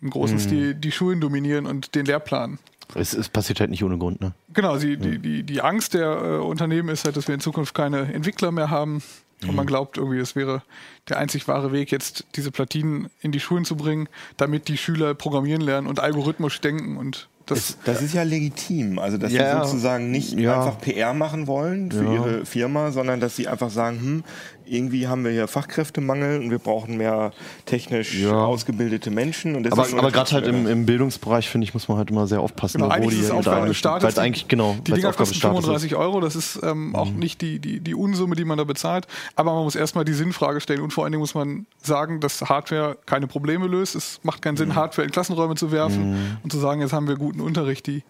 im großen Stil die Schulen dominieren und den Lehrplan. Es, es passiert halt nicht ohne Grund, ne? Genau, die, die, die, die Angst der äh, Unternehmen ist halt, dass wir in Zukunft keine Entwickler mehr haben. Und man glaubt irgendwie, es wäre der einzig wahre Weg, jetzt diese Platinen in die Schulen zu bringen, damit die Schüler programmieren lernen und algorithmisch denken und Das, Das ist ja legitim. Also, dass Ja. sie sozusagen nicht Ja. einfach PR machen wollen für Ja. ihre Firma, sondern dass sie einfach sagen, hm, irgendwie haben wir hier Fachkräftemangel und wir brauchen mehr technisch Ja. ausgebildete Menschen. Und Aber, aber gerade halt im, im Bildungsbereich, finde ich, muss man halt immer sehr aufpassen. Genau, wo die ist Aufgabe des Staates. Eigentlich, genau, Die weil es Dinger Aufgabe kosten des Staates ist. 35 Euro, das ist ähm, auch nicht die, die, die Unsumme, die man da bezahlt. Aber man muss erstmal die Sinnfrage stellen und vor allen Dingen muss man sagen, dass Hardware keine Probleme löst. Es macht keinen Sinn, Hardware in Klassenräume zu werfen und zu sagen, jetzt haben wir guten Unterricht. Die,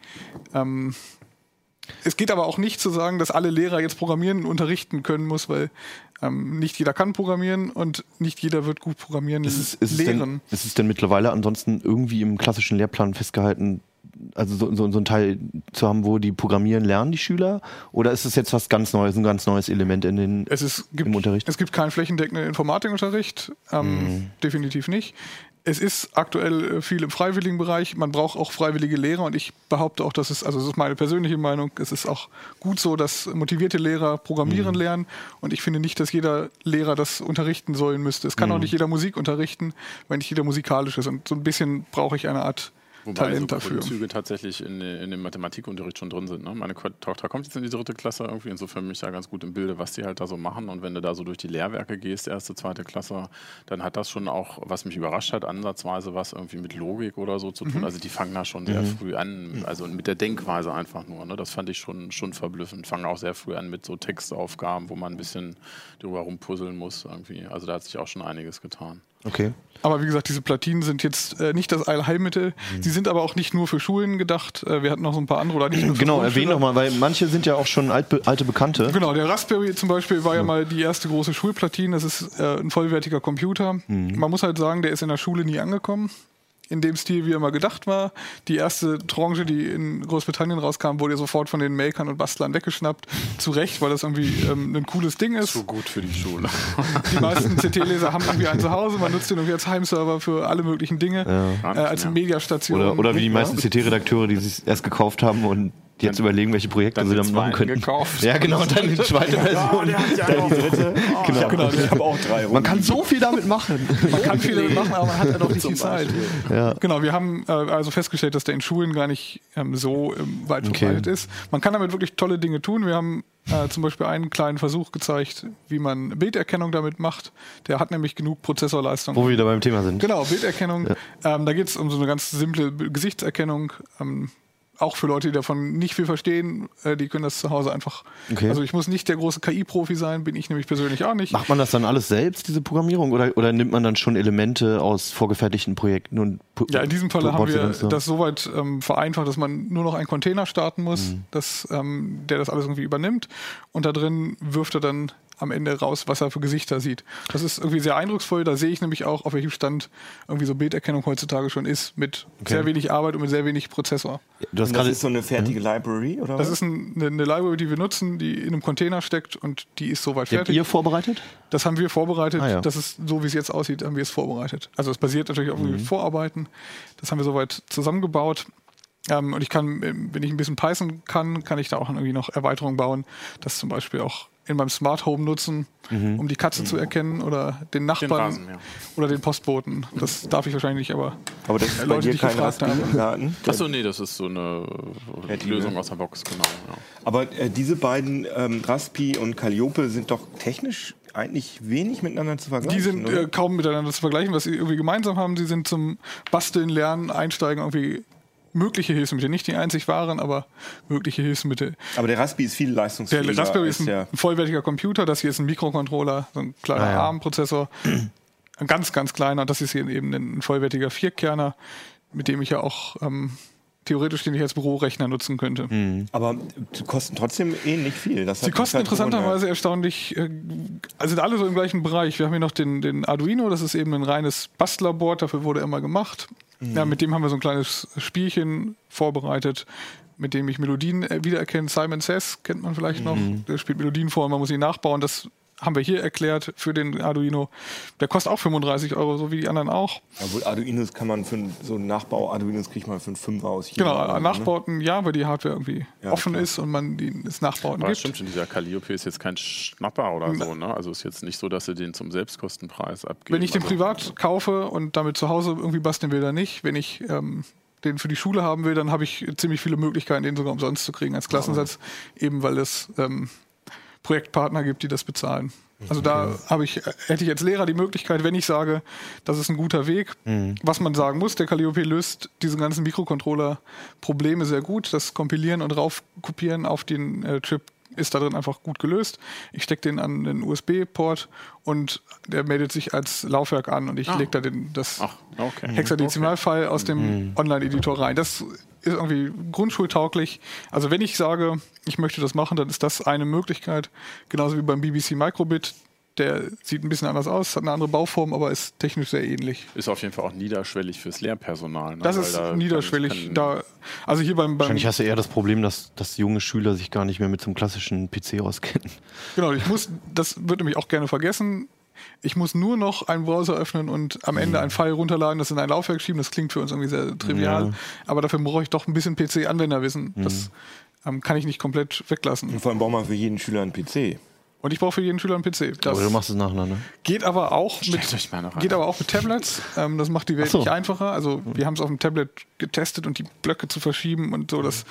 ähm, es geht aber auch nicht zu sagen, dass alle Lehrer jetzt programmieren und unterrichten können muss, weil ähm, nicht jeder kann programmieren und nicht jeder wird gut programmieren Ist es, ist, es lehren. denn, ist es denn mittlerweile ansonsten irgendwie im klassischen Lehrplan festgehalten, also so, so, so ein Teil zu haben, wo die programmieren lernen, die Schüler? Oder ist es jetzt was ganz Neues, ein ganz neues Element in den Es ist, gibt, im Unterricht? Es gibt keinen flächendeckenden Informatikunterricht, ähm, definitiv nicht. Es ist aktuell äh, viel im freiwilligen Bereich. Man braucht auch freiwillige Lehrer und ich behaupte auch, dass es, also das ist meine persönliche Meinung, es ist auch gut so, dass motivierte Lehrer programmieren lernen und ich finde nicht, dass jeder Lehrer das unterrichten sollen müsste. Es kann auch nicht jeder Musik unterrichten, wenn nicht jeder musikalisch ist und so ein bisschen brauche ich eine Art Wobei Talent so dafür. Grundzüge tatsächlich in, in dem Mathematikunterricht schon drin sind. Ne? Meine Tochter kommt jetzt in die dritte Klasse irgendwie, insofern bin ich da ganz gut im Bilde, was die halt da so machen. Und wenn du da so durch die Lehrwerke gehst, erste, zweite Klasse, dann hat das schon auch, was mich überrascht hat, ansatzweise was irgendwie mit Logik oder so zu tun. Mhm. Also die fangen da schon sehr früh an, also mit der Denkweise einfach nur. Ne? Das fand ich schon, schon verblüffend. Fangen auch sehr früh an mit so Textaufgaben, wo man ein bisschen drüber rumpuzzeln muss irgendwie. Also da hat sich auch schon einiges getan. Okay. Aber wie gesagt, diese Platinen sind jetzt äh, nicht das Allheilmittel. Sie sind aber auch nicht nur für Schulen gedacht. Äh, wir hatten noch so ein paar andere oder nicht nur für Genau, Grundschüler. erwähnen doch mal, weil manche sind ja auch schon altbe alte Bekannte. Genau, der Raspberry zum Beispiel war ja mal die erste große Schulplatine. Das ist äh, ein vollwertiger Computer. Man muss halt sagen, der ist in der Schule nie angekommen. In dem Stil, wie er mal gedacht war. Die erste Tranche, die in Großbritannien rauskam, wurde ja sofort von den Makern und Bastlern weggeschnappt. Zu Recht, weil das irgendwie ähm, ein cooles Ding ist. So gut für die Schule. Die meisten CT-Leser haben irgendwie einen zu Hause. Man nutzt den irgendwie als Heimserver für alle möglichen Dinge. Äh, als Ja. Mediastation. Oder, oder wie die Ja. meisten CT-Redakteure, die sich erst gekauft haben und die jetzt überlegen, welche Projekte dann sie damit machen könnten. gekauft. Ja, genau, und dann die zweite Version. Genau, genau. Ich habe auch drei Man kann so viel damit machen. Man kann viel damit machen, aber man hat halt auch nicht die Zeit. Ja. Genau, wir haben äh, also festgestellt, dass der in Schulen gar nicht ähm, so ähm, weit Okay. verbreitet ist. Man kann damit wirklich tolle Dinge tun. Wir haben äh, zum Beispiel einen kleinen Versuch gezeigt, wie man Bilderkennung damit macht. Der hat nämlich genug Prozessorleistung. Wo wir wieder beim Thema sind. Genau, Bilderkennung. Ähm, da geht es um so eine ganz simple Gesichtserkennung. Ähm, auch für Leute, die davon nicht viel verstehen, äh, die können das zu Hause einfach. Okay. Also ich muss nicht der große KI-Profi sein, bin ich nämlich persönlich auch nicht. Macht man das dann alles selbst, diese Programmierung, oder, oder nimmt man dann schon Elemente aus vorgefertigten Projekten und Ja, in diesem Falle baut haben wir dann so? das soweit ähm, vereinfacht, dass man nur noch einen Container starten muss, Mhm. dass, ähm, der das alles irgendwie übernimmt. Und da drin wirft er dann am Ende raus, was er für Gesichter sieht. Das ist irgendwie sehr eindrucksvoll. Da sehe ich nämlich auch, auf welchem Stand irgendwie so Bilderkennung heutzutage schon ist, mit sehr wenig Arbeit und mit sehr wenig Prozessor. Du hast Das gerade ist so eine fertige Library, oder? Das was? ist ein, eine, eine Library, die wir nutzen, die in einem Container steckt und die ist soweit die habt fertig. ihr vorbereitet? Das haben wir vorbereitet. Ah, ja. Das ist so, wie es jetzt aussieht, haben wir es vorbereitet. Also es basiert natürlich auf Mhm. irgendwie Vorarbeiten. Das haben wir soweit zusammengebaut. Ähm, und ich kann, ähm, wenn ich ein bisschen Python kann, kann ich da auch irgendwie noch Erweiterungen bauen. Das zum Beispiel auch in meinem Smart Home nutzen, Mhm. um die Katze zu erkennen oder den Nachbarn Rasen, ja. oder den Postboten. Das darf ich wahrscheinlich nicht, aber Aber das ist bei Leute, dir die kein gefragt Raspberry haben. im Garten. Achso, nee, das ist so eine Fertige. Lösung aus der Box, genau. Ja. Aber äh, diese beiden, ähm, Raspi und Calliope, sind doch technisch eigentlich wenig miteinander zu vergleichen. Die sind äh, kaum miteinander zu vergleichen. Was sie irgendwie gemeinsam haben, sie sind zum Basteln, Lernen, Einsteigen irgendwie mögliche Hilfsmittel. Nicht die einzig wahren, aber mögliche Hilfsmittel. Aber der Raspi ist viel Der leistungsfähiger. Raspberry als ist ein, der, ein vollwertiger Computer. Das hier ist ein Mikrocontroller, so ein kleiner Ah, ja. ARM-Prozessor. Ein ganz, ganz kleiner. Das ist hier eben ein vollwertiger Vierkerner, mit dem ich ja auch ähm, theoretisch den ich als Bürorechner nutzen könnte. aber die kosten trotzdem ähnlich viel. Das Sie kosten halt interessanterweise erstaunlich, äh, also sind alle so im gleichen Bereich. Wir haben hier noch den, den Arduino, das ist eben ein reines Bastlerboard, dafür wurde er mal gemacht. Ja, mit dem haben wir so ein kleines Spielchen vorbereitet, mit dem ich Melodien äh, wiedererkenne. Simon Says kennt man vielleicht noch, der spielt Melodien vor und man muss sie nachbauen. Das haben wir hier erklärt für den Arduino. Der kostet auch 35 Euro, so wie die anderen auch. Obwohl Arduinos kann man für einen- so einen Nachbau, Arduinos kriegt man für einen Fünfer aus China. Genau, oder ne? Nachbauten, ja, weil die Hardware irgendwie Ja, offen klar. ist und man die, das Nachbauten Aber gibt. stimmt schon, dieser Calliope ist jetzt kein Schnapper oder so, ne? Also ist jetzt nicht so, dass sie den zum Selbstkostenpreis abgeben. Wenn ich den also, privat kaufe und damit zu Hause irgendwie basteln will, dann nicht. Wenn ich ähm, den für die Schule haben will, dann habe ich ziemlich viele Möglichkeiten, den sogar umsonst zu kriegen als Klassensatz, eben weil es ähm, Projektpartner gibt, die das bezahlen. Also da habe ich, hätte ich als Lehrer die Möglichkeit, wenn ich sage, das ist ein guter Weg, was man sagen muss, der Calliope löst diese ganzen Mikrocontroller-Probleme sehr gut. Das Kompilieren und Raufkopieren auf den äh, Chip ist da drin einfach gut gelöst. Ich stecke den an den USB-Port und der meldet sich als Laufwerk an und ich Ah. lege da den, das Ach, okay. Hexadezimalfile aus dem Online-Editor rein. Das ist irgendwie grundschultauglich. Also wenn ich sage, ich möchte das machen, dann ist das eine Möglichkeit. Genauso wie beim BBC Microbit. Der sieht ein bisschen anders aus, hat eine andere Bauform, aber ist technisch sehr ähnlich. Ist auf jeden Fall auch niederschwellig fürs Lehrpersonal. Ne? Das Weil ist da niederschwellig. kann- da, also hier beim, beim Wahrscheinlich hast du eher das Problem, dass, dass junge Schüler sich gar nicht mehr mit so einem klassischen PC auskennen. Genau, ich muss, das wird nämlich auch gerne vergessen. Ich muss nur noch einen Browser öffnen und am Ende ein File runterladen, das in ein Laufwerk schieben. Das klingt für uns irgendwie sehr trivial, Ja. aber dafür brauche ich doch ein bisschen PC-Anwenderwissen. Das ähm, kann ich nicht komplett weglassen. Und vor allem braucht man für jeden Schüler einen PC. Und ich brauche für jeden Schüler einen PC. Das Aber du machst es nacheinander. geht aber auch mit, geht aber auch mit Tablets. Ähm, das macht die Welt so. nicht einfacher. Also wir haben es auf dem Tablet getestet und die Blöcke zu verschieben und so, das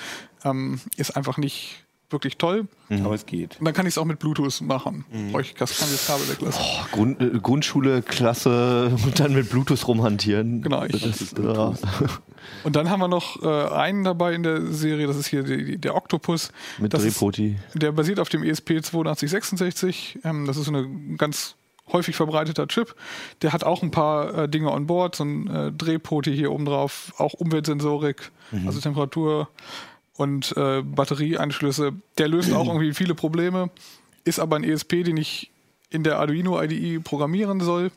ähm, ist einfach nicht wirklich toll. Aber es geht. Und dann kann ich es auch mit Bluetooth machen. Brauche ich kann das Kabel weglassen. Grund, äh, Grundschule, Klasse und dann mit Bluetooth rumhantieren. Genau, ich- das ist, ja. Und dann haben wir noch äh, einen dabei in der Serie, das ist hier die, die, der Octopus. Mit das ist, Drehpoti. Der basiert auf dem ESP 8266. Ähm, das ist so ein ganz häufig verbreiteter Chip. Der hat auch ein paar äh, Dinge on board, so ein äh, Drehpoti hier oben drauf, auch Umweltsensorik, also Temperatur und äh, Batterieanschlüsse. Der löst auch irgendwie viele Probleme, ist aber ein ESP, den ich in der Arduino IDE programmieren soll.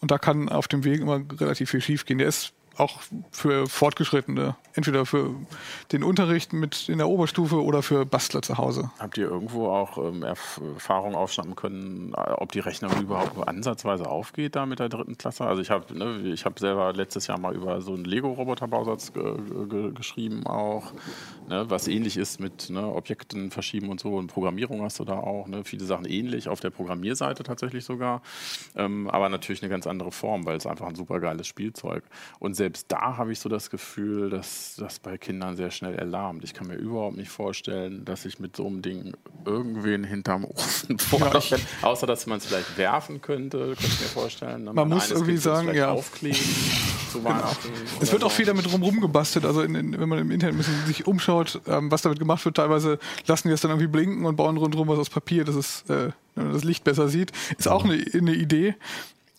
Und da kann auf dem Weg immer relativ viel schiefgehen. Der ist auch für Fortgeschrittene, entweder für den Unterricht mit in der Oberstufe oder für Bastler zu Hause. Habt ihr irgendwo auch ähm, Erf Erfahrung aufschnappen können, äh, ob die Rechnung überhaupt ansatzweise aufgeht da mit der dritten Klasse? Also ich habe ne, habe selber letztes Jahr mal über so einen Lego-Roboter-Bausatz ge ge geschrieben auch, ne, was ähnlich ist mit ne, Objekten verschieben und so. Und Programmierung hast du da auch, ne, viele Sachen ähnlich, auf der Programmierseite tatsächlich sogar. Ähm, aber natürlich eine ganz andere Form, weil es einfach ein super geiles Spielzeug. Und selbst da habe ich so das Gefühl, dass das bei Kindern sehr schnell erlahmt. Ich kann mir überhaupt nicht vorstellen, dass ich mit so einem Ding irgendwen hinterm Ofen vorrenne. Außer, dass man es vielleicht werfen könnte, könnte ich mir vorstellen. Man Mein muss irgendwie Kind es sagen, ja. Genau. aufkleben zu Weihnachten. Es wird auch so. viel damit rum gebastelt. Also in, in, wenn man im Internet ein bisschen sich umschaut, ähm, was damit gemacht wird, teilweise lassen die das dann irgendwie blinken und bauen rundherum was aus Papier, dass es äh, wenn man das Licht besser sieht. Ist auch eine, eine Idee.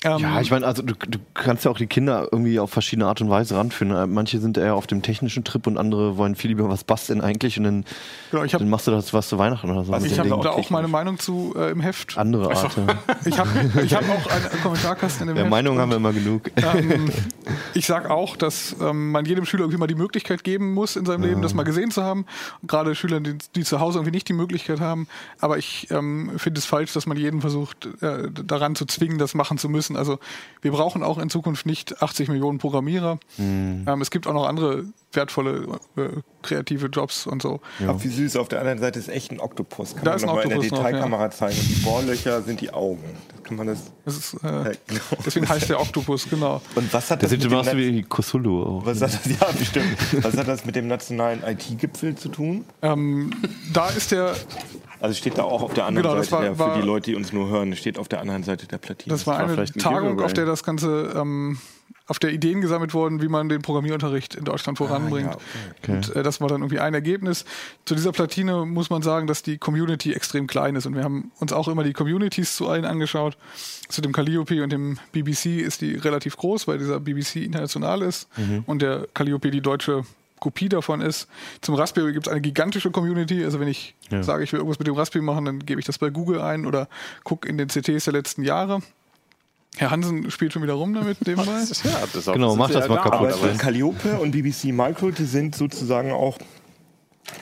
Ähm, Ja, ich meine, also du, du kannst ja auch die Kinder irgendwie auf verschiedene Art und Weise ranführen. Äh, Manche sind eher auf dem technischen Trip und andere wollen viel lieber was basteln eigentlich und dann, Genau, hab- dann machst du das was zu Weihnachten oder so. Also mit ich habe da auch technisch. meine Meinung zu äh, im Heft. andere Art. ja. Ich habe ich hab auch einen Kommentarkasten in dem Der Heft. Meinung und, haben wir immer genug. ähm, ich sage auch, dass ähm, man jedem Schüler irgendwie mal die Möglichkeit geben muss in seinem Leben, das mal gesehen zu haben. Gerade Schüler, die, die zu Hause irgendwie nicht die Möglichkeit haben. Aber ich ähm, finde es falsch, dass man jeden versucht, äh, daran zu zwingen, das machen zu müssen. Also wir brauchen auch in Zukunft nicht 80 Millionen Programmierer. Ähm, es gibt auch noch andere wertvolle äh, kreative Jobs und so. Aber wie süß, auf der anderen Seite ist echt ein Oktopus. Kann Da man ist ein nochmal in der Detailkamera zeigen. Und die Bohrlöcher sind die Augen. Das kann man das. Das ist, äh, Ja, genau. deswegen heißt der Oktopus, genau. Und was hat das sieht mit dem wie Cthulhu auch. was hat das, ja, bestimmt. Was hat das mit dem nationalen IT-Gipfel zu tun? Ähm, da ist der Also steht da auch auf der anderen Genau, das Seite, war- der, für war- die Leute, die uns nur hören, steht auf der anderen Seite der Platine. Das war war eine ein Tagung, Giveaway. auf der das Ganze, ähm, auf der Ideen gesammelt wurden, wie man den Programmierunterricht in Deutschland voranbringt. ja, okay. Und äh, das war dann irgendwie ein Ergebnis. Zu dieser Platine muss man sagen, dass die Community extrem klein ist. Und wir haben uns auch immer die Communities zu allen angeschaut. Zu dem Calliope und dem BBC ist die relativ groß, weil dieser BBC international ist und der Calliope die deutsche Kopie davon ist. Zum Raspberry gibt es eine gigantische Community. Also wenn ich Ja. sage, ich will irgendwas mit dem Raspberry machen, dann gebe ich das bei Google ein oder gucke in den CTs der letzten Jahre. Herr Hansen spielt schon wieder rum damit, nebenbei. Ja, das ist auch- Genau, mach das ja mal da, kaputt. Aber aber- Calliope und BBC Micro, die sind sozusagen auch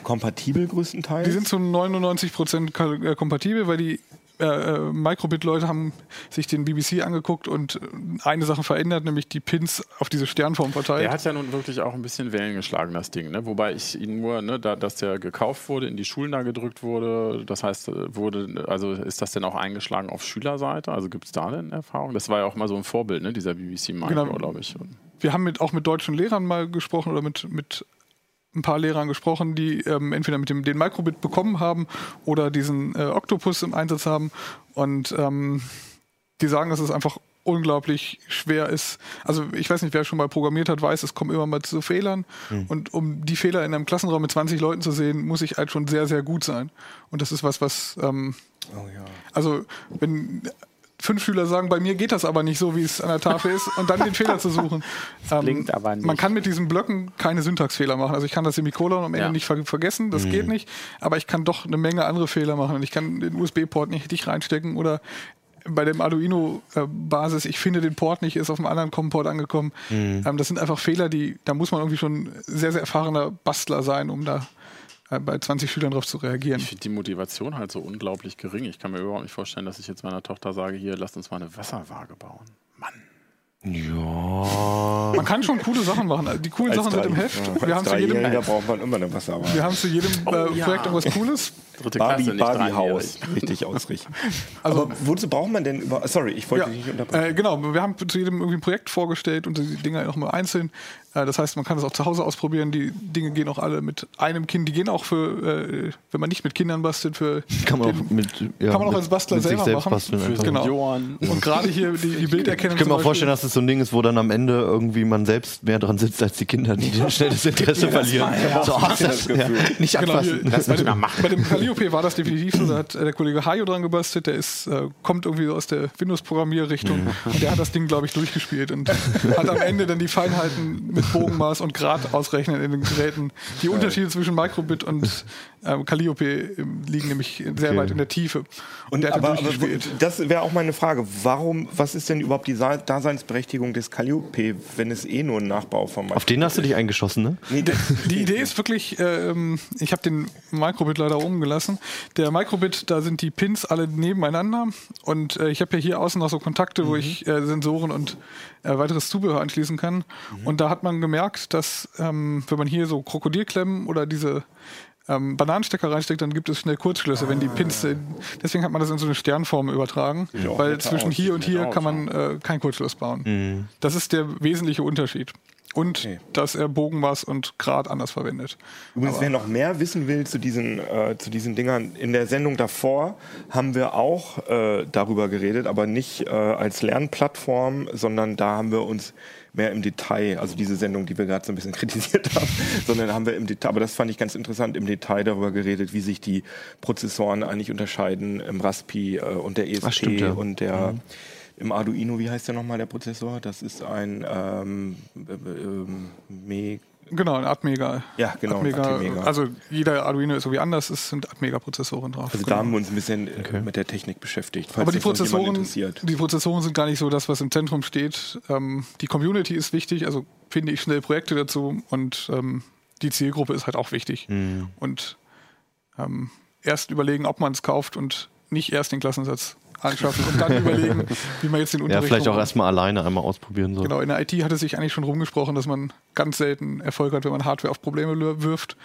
kompatibel größtenteils. Die sind zu 99 Prozent äh, kompatibel, weil die äh, äh, Microbit-Leute haben sich den BBC angeguckt und äh, eine Sache verändert, nämlich die Pins auf diese Sternform verteilt. Der hat ja nun wirklich auch ein bisschen Wellen geschlagen, das Ding. Ne? Wobei ich ihn nur, ne, da, dass der gekauft wurde, in die Schulen da gedrückt wurde, das heißt, wurde, also ist das denn auch eingeschlagen auf Schülerseite? Also gibt es da denn Erfahrung? Das war ja auch mal so ein Vorbild, ne, dieser BBC Micro, Genau. glaube ich. wir haben mit, auch mit deutschen Lehrern mal gesprochen oder mit, mit ein paar Lehrern gesprochen, die ähm, entweder mit dem den Microbit bekommen haben oder diesen äh, Octopus im Einsatz haben. Und ähm, die sagen, dass es einfach unglaublich schwer ist. Also ich weiß nicht, wer schon mal programmiert hat, weiß, es kommen immer mal zu Fehlern. Mhm. Und um die Fehler in einem Klassenraum mit 20 Leuten zu sehen, muss ich halt schon sehr, sehr gut sein. Und das ist was, was ähm, oh ja. also wenn fünf Schüler sagen, bei mir geht das aber nicht so, wie es an der Tafel ist, und dann den Fehler zu suchen. Das ähm, aber nicht. Man kann mit diesen Blöcken keine Syntaxfehler machen. Also ich kann das Semikolon am Ende ja. nicht ver vergessen, das mhm. geht nicht, aber ich kann doch eine Menge andere Fehler machen. Und ich kann den USB-Port nicht richtig reinstecken oder bei dem Arduino-Basis, ich finde den Port nicht, ist auf einem anderen COM-Port angekommen. Mhm. Ähm, das sind einfach Fehler, die, da muss man irgendwie schon sehr, sehr erfahrener Bastler sein, um da bei 20 Schülern darauf zu reagieren. Ich finde die Motivation halt so unglaublich gering. Ich kann mir überhaupt nicht vorstellen, dass ich jetzt meiner Tochter sage, hier, lasst uns mal eine Wasserwaage bauen. Mann. Ja. Man kann schon coole Sachen machen. Die coolen Als Sachen sind im Heft. Ja. Wir haben zu jedem, da braucht man immer eine Wasserwaage. Wir haben zu jedem äh, oh, ja. Projekt irgendwas Cooles. Dritte Barbie, Klasse, Barbie Haus. Richtig ausrichten. Also, Aber wozu braucht man denn über. Sorry, ich wollte ja, dich nicht unterbrechen. Äh, genau, wir haben zu jedem irgendwie ein Projekt vorgestellt und die Dinge nochmal einzeln. Äh, das heißt, man kann das auch zu Hause ausprobieren. Die Dinge gehen auch alle mit einem Kind. Die gehen auch für, äh, wenn man nicht mit Kindern bastelt, für. Kann man, den, auch, mit, ja, kann man auch als Bastler selber machen. Basteln genau. Johann. Und gerade hier die, die Bilderkennung. Ich kann mir auch vorstellen, dass es so ein Ding ist, wo dann am Ende irgendwie man selbst mehr dran sitzt als die Kinder, die schnell das Interesse verlieren. Ja, so, oh, das, ja, nicht genau, abfassen. Hier, das bei, dem, bei dem Calliope war das definitiv so. Da hat äh, der Kollege Hayo dran gebastelt. Der ist, äh, kommt irgendwie so aus der Windows-Programmierrichtung. Und der hat das Ding, glaube ich, durchgespielt und hat am Ende dann die Feinheiten mit Bogenmaß und Grad ausrechnen in den Geräten. Die Unterschiede zwischen Microbit und ähm, Calliope liegen nämlich sehr okay. weit in der Tiefe. Und, und aber, aber das wäre auch meine Frage. Warum, was ist denn überhaupt die Daseinsberechtigung des Calliope, wenn es eh nur ein Nachbau von Microbit Auf den hast du dich eingeschossen, ne? Nee, die Idee ist wirklich, ähm, ich habe den Microbit leider oben gelassen. Der Microbit, da sind die Pins alle nebeneinander und äh, ich habe ja hier außen noch so Kontakte, mhm. wo ich äh, Sensoren und äh, weiteres Zubehör anschließen kann. Mhm. Und da hat man gemerkt, dass ähm, wenn man hier so Krokodilklemmen oder diese ähm, Bananenstecker reinsteckt, dann gibt es schnell Kurzschlüsse, ah, wenn die Pins sind. Deswegen hat man das in so eine Sternform übertragen, ja, weil zwischen hier und hier kann man äh, keinen Kurzschluss bauen. Mhm. Das ist der wesentliche Unterschied. Und okay. dass er Bogenmaß und Grad anders verwendet. Übrigens, Aber wer noch mehr wissen will zu diesen, äh, zu diesen Dingern, in der Sendung davor haben wir auch äh, darüber geredet, aber nicht äh, als Lernplattform, sondern da haben wir uns mehr im Detail, also diese Sendung, die wir gerade so ein bisschen kritisiert haben, sondern haben wir im Detail, aber das fand ich ganz interessant, im Detail darüber geredet, wie sich die Prozessoren eigentlich unterscheiden im Raspi äh, und der ESP Ach, stimmt, ja. und der mhm. im Arduino, wie heißt der nochmal der Prozessor? Das ist ein ähm, äh, äh, Genau, ein Atmega. Ja, genau. Atmega, Atmega. Also jeder Arduino ist irgendwie anders, es sind Atmega-Prozessoren drauf. Also genau. da haben wir uns ein bisschen äh, okay. mit der Technik beschäftigt. Aber die Prozessoren, die Prozessoren sind gar nicht so das, was im Zentrum steht. Ähm, die Community ist wichtig, also finde ich schnell Projekte dazu und ähm, die Zielgruppe ist halt auch wichtig. Mhm. Und ähm, erst überlegen, ob man es kauft und nicht erst den Klassensatz anschaffen und dann überlegen, wie man jetzt den Unterricht. Ja, vielleicht auch erstmal alleine einmal ausprobieren soll. Genau, in der IT hat es sich eigentlich schon rumgesprochen, dass man ganz selten Erfolg hat, wenn man Hardware auf Probleme wirft.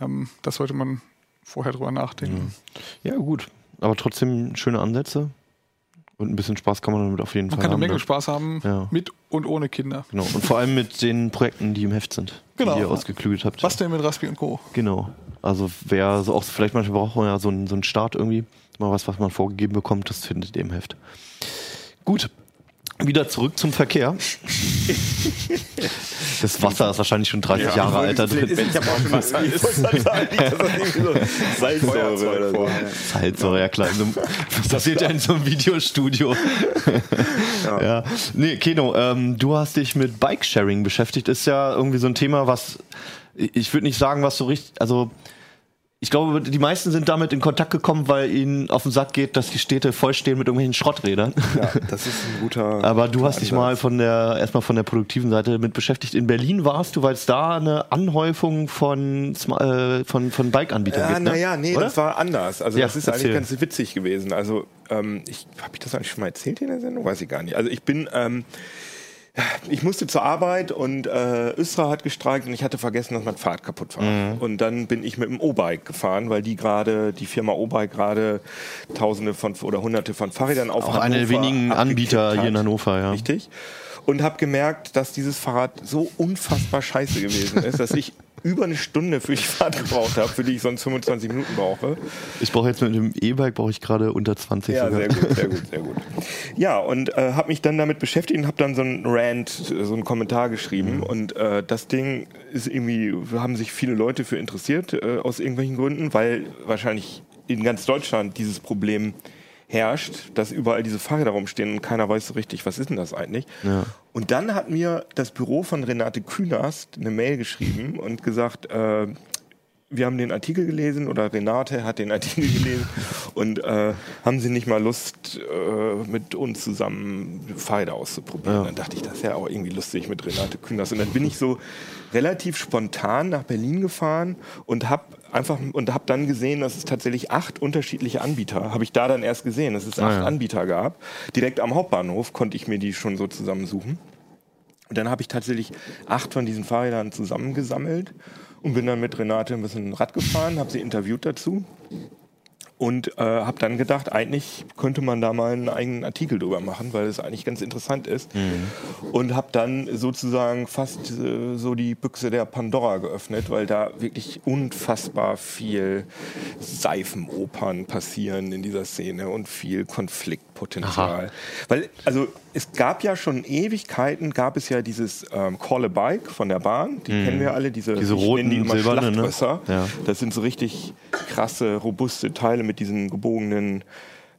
Ähm, das sollte man vorher drüber nachdenken. Ja. ja, gut. Aber trotzdem schöne Ansätze. Und ein bisschen Spaß kann man damit auf jeden man Fall haben. Man kann eine Menge Spaß haben, ja. mit und ohne Kinder. Genau. Und vor allem mit den Projekten, die im Heft sind, genau. die ihr ausgeklügelt habt. Was denn mit Raspi und Co. Genau. Also wer so auch vielleicht manchmal braucht man ja so einen, so einen Start irgendwie mal was, was man vorgegeben bekommt, das findet ihr im Heft. Gut, wieder zurück zum Verkehr. Das Wasser ist wahrscheinlich schon 30 ja, Jahre alt da drin. Ich habe auch Wasser. Salzsäure so. Salzsäure, ja klar. Das passiert ja in so einem Videostudio. Ja. ja. Nee, Keno, ähm, du hast dich mit Bike-Sharing beschäftigt. Ist ja irgendwie so ein Thema, was ich würde nicht sagen, was so richtig, also ich glaube, die meisten sind damit in Kontakt gekommen, weil ihnen auf den Sack geht, dass die Städte vollstehen mit irgendwelchen Schrotträdern. Ja, das ist ein guter. Aber du hast dich mal von der, erstmal von der produktiven Seite mit beschäftigt. In Berlin warst du, weil es da eine Anhäufung von, äh, von, von Bike-Anbietern ja, gibt. Ne? Naja, nee, Oder? das war anders. Also, ja, das ist erzähl. eigentlich ganz witzig gewesen. Also, ähm, ich, habe ich das eigentlich schon mal erzählt in der Sendung? Weiß ich gar nicht. Also, ich bin, ähm, ich musste zur Arbeit und äh, Östra hat gestreikt und ich hatte vergessen, dass mein Fahrrad kaputt war. Mhm. Und dann bin ich mit dem O-Bike gefahren, weil die gerade, die Firma O-Bike gerade Tausende von oder Hunderte von Fahrrädern auf Auch Hannover eine der wenigen Anbieter hier in Hannover, ja. Richtig. und habe gemerkt, dass dieses Fahrrad so unfassbar scheiße gewesen ist, dass ich über eine Stunde für die Fahrt gebraucht habe, für die ich sonst 25 Minuten brauche. Ich brauche jetzt mit dem E-Bike brauche ich gerade unter 20 Ja, sogar. sehr gut, sehr gut, sehr gut. Ja, und äh, habe mich dann damit beschäftigt und habe dann so einen Rant, so einen Kommentar geschrieben. Und äh, das Ding ist irgendwie, haben sich viele Leute für interessiert, äh, aus irgendwelchen Gründen, weil wahrscheinlich in ganz Deutschland dieses Problem herrscht, dass überall diese Fahrräder rumstehen und keiner weiß so richtig, was ist denn das eigentlich. Ja. Und dann hat mir das Büro von Renate Künast eine Mail geschrieben und gesagt, äh, wir haben den Artikel gelesen oder Renate hat den Artikel gelesen und äh, haben Sie nicht mal Lust, äh, mit uns zusammen Fahrräder auszuprobieren? Ja. Dann dachte ich, das ist ja auch irgendwie lustig mit Renate Künast. Und dann bin ich so relativ spontan nach Berlin gefahren und habe einfach und habe dann gesehen, dass es tatsächlich acht unterschiedliche Anbieter, habe ich da dann erst gesehen, dass es Ah, acht ja. Anbieter gab. Direkt am Hauptbahnhof konnte ich mir die schon so zusammensuchen. Und dann habe ich tatsächlich acht von diesen Fahrrädern zusammengesammelt und bin dann mit Renate ein bisschen Rad gefahren, habe sie interviewt dazu und äh, habe dann gedacht, eigentlich könnte man da mal einen eigenen Artikel drüber machen, weil es eigentlich ganz interessant ist. Und habe dann sozusagen fast äh, so die Büchse der Pandora geöffnet, weil da wirklich unfassbar viel Seifenopern passieren in dieser Szene und viel Konfliktpotenzial. Weil, also es gab ja schon Ewigkeiten, gab es ja dieses ähm, Call a Bike von der Bahn, die kennen wir alle, diese, Diese nenne die roten, immer silbernen, ne? Ja. Das sind so richtig krasse, robuste Teile mit diesen gebogenen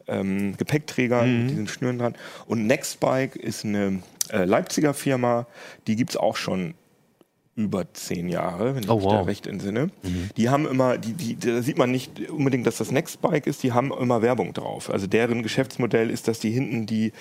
ähm, Gepäckträgern, mit diesen Schnüren dran. Und Nextbike ist eine äh, Leipziger Firma, die gibt es auch schon über zehn Jahre, wenn ich Oh, mich da recht entsinne. Die haben immer, die, die, da sieht man nicht unbedingt, dass das Nextbike ist, die haben immer Werbung drauf. Also deren Geschäftsmodell ist, dass die hinten die,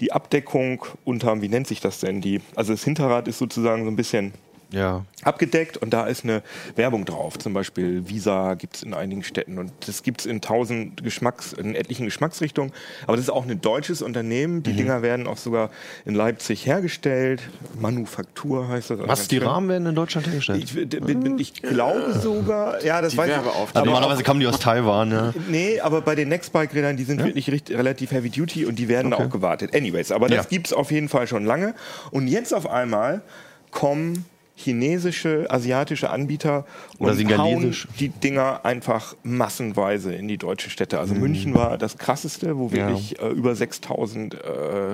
die Abdeckung unterm, wie nennt sich das denn? Die, also das Hinterrad ist sozusagen so ein bisschen Ja. abgedeckt und da ist eine Werbung drauf. Zum Beispiel Visa gibt es in einigen Städten und das gibt es in tausend Geschmacks, in etlichen Geschmacksrichtungen. Aber das ist auch ein deutsches Unternehmen. Mhm. Die Dinger werden auch sogar in Leipzig hergestellt. Manufaktur heißt das. Was, die schön. Rahmen werden in Deutschland hergestellt? Ich, bin- ich glaube sogar, ja, das Die weiß ich. Also normalerweise kommen die aus Taiwan, ja. Nee, aber bei den Nextbike-Rädern, die sind wirklich richtig, relativ heavy duty und die werden Okay. auch gewartet. Anyways, aber das Ja. gibt's auf jeden Fall schon lange. Und jetzt auf einmal kommen chinesische, asiatische Anbieter Oder und hauen die Dinger einfach massenweise in die deutschen Städte. Also München war das krasseste, wo Mhm. Ja. wirklich äh, über 6000 äh,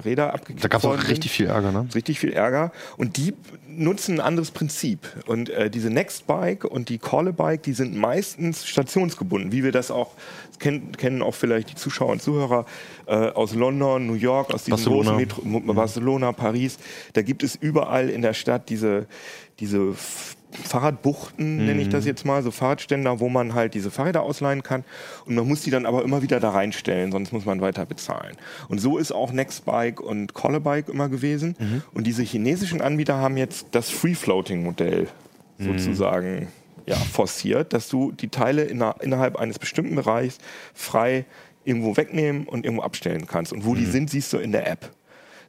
Räder abgekriegt Da gab es auch richtig viel Ärger, ne? richtig viel Ärger. Und die nutzen ein anderes Prinzip. Und äh, diese Nextbike und die Call-a-Bike, die sind meistens stationsgebunden, wie wir das auch kennen, kennen auch vielleicht die Zuschauer und Zuhörer äh, aus London, New York, aus diesen Barcelona. großen Metro Mo- Barcelona, Paris. Da gibt es überall in der Stadt diese, diese Fahrradbuchten, nenne ich das jetzt mal, so Fahrradständer, wo man halt diese Fahrräder ausleihen kann. Und man muss die dann aber immer wieder da reinstellen, sonst muss man weiter bezahlen. Und so ist auch Nextbike und Collarbike immer gewesen. Und diese chinesischen Anbieter haben jetzt das Free-Floating-Modell sozusagen ja, forciert, dass du die Teile inner, innerhalb eines bestimmten Bereichs frei irgendwo wegnehmen und irgendwo abstellen kannst. Und wo die sind, siehst du in der App.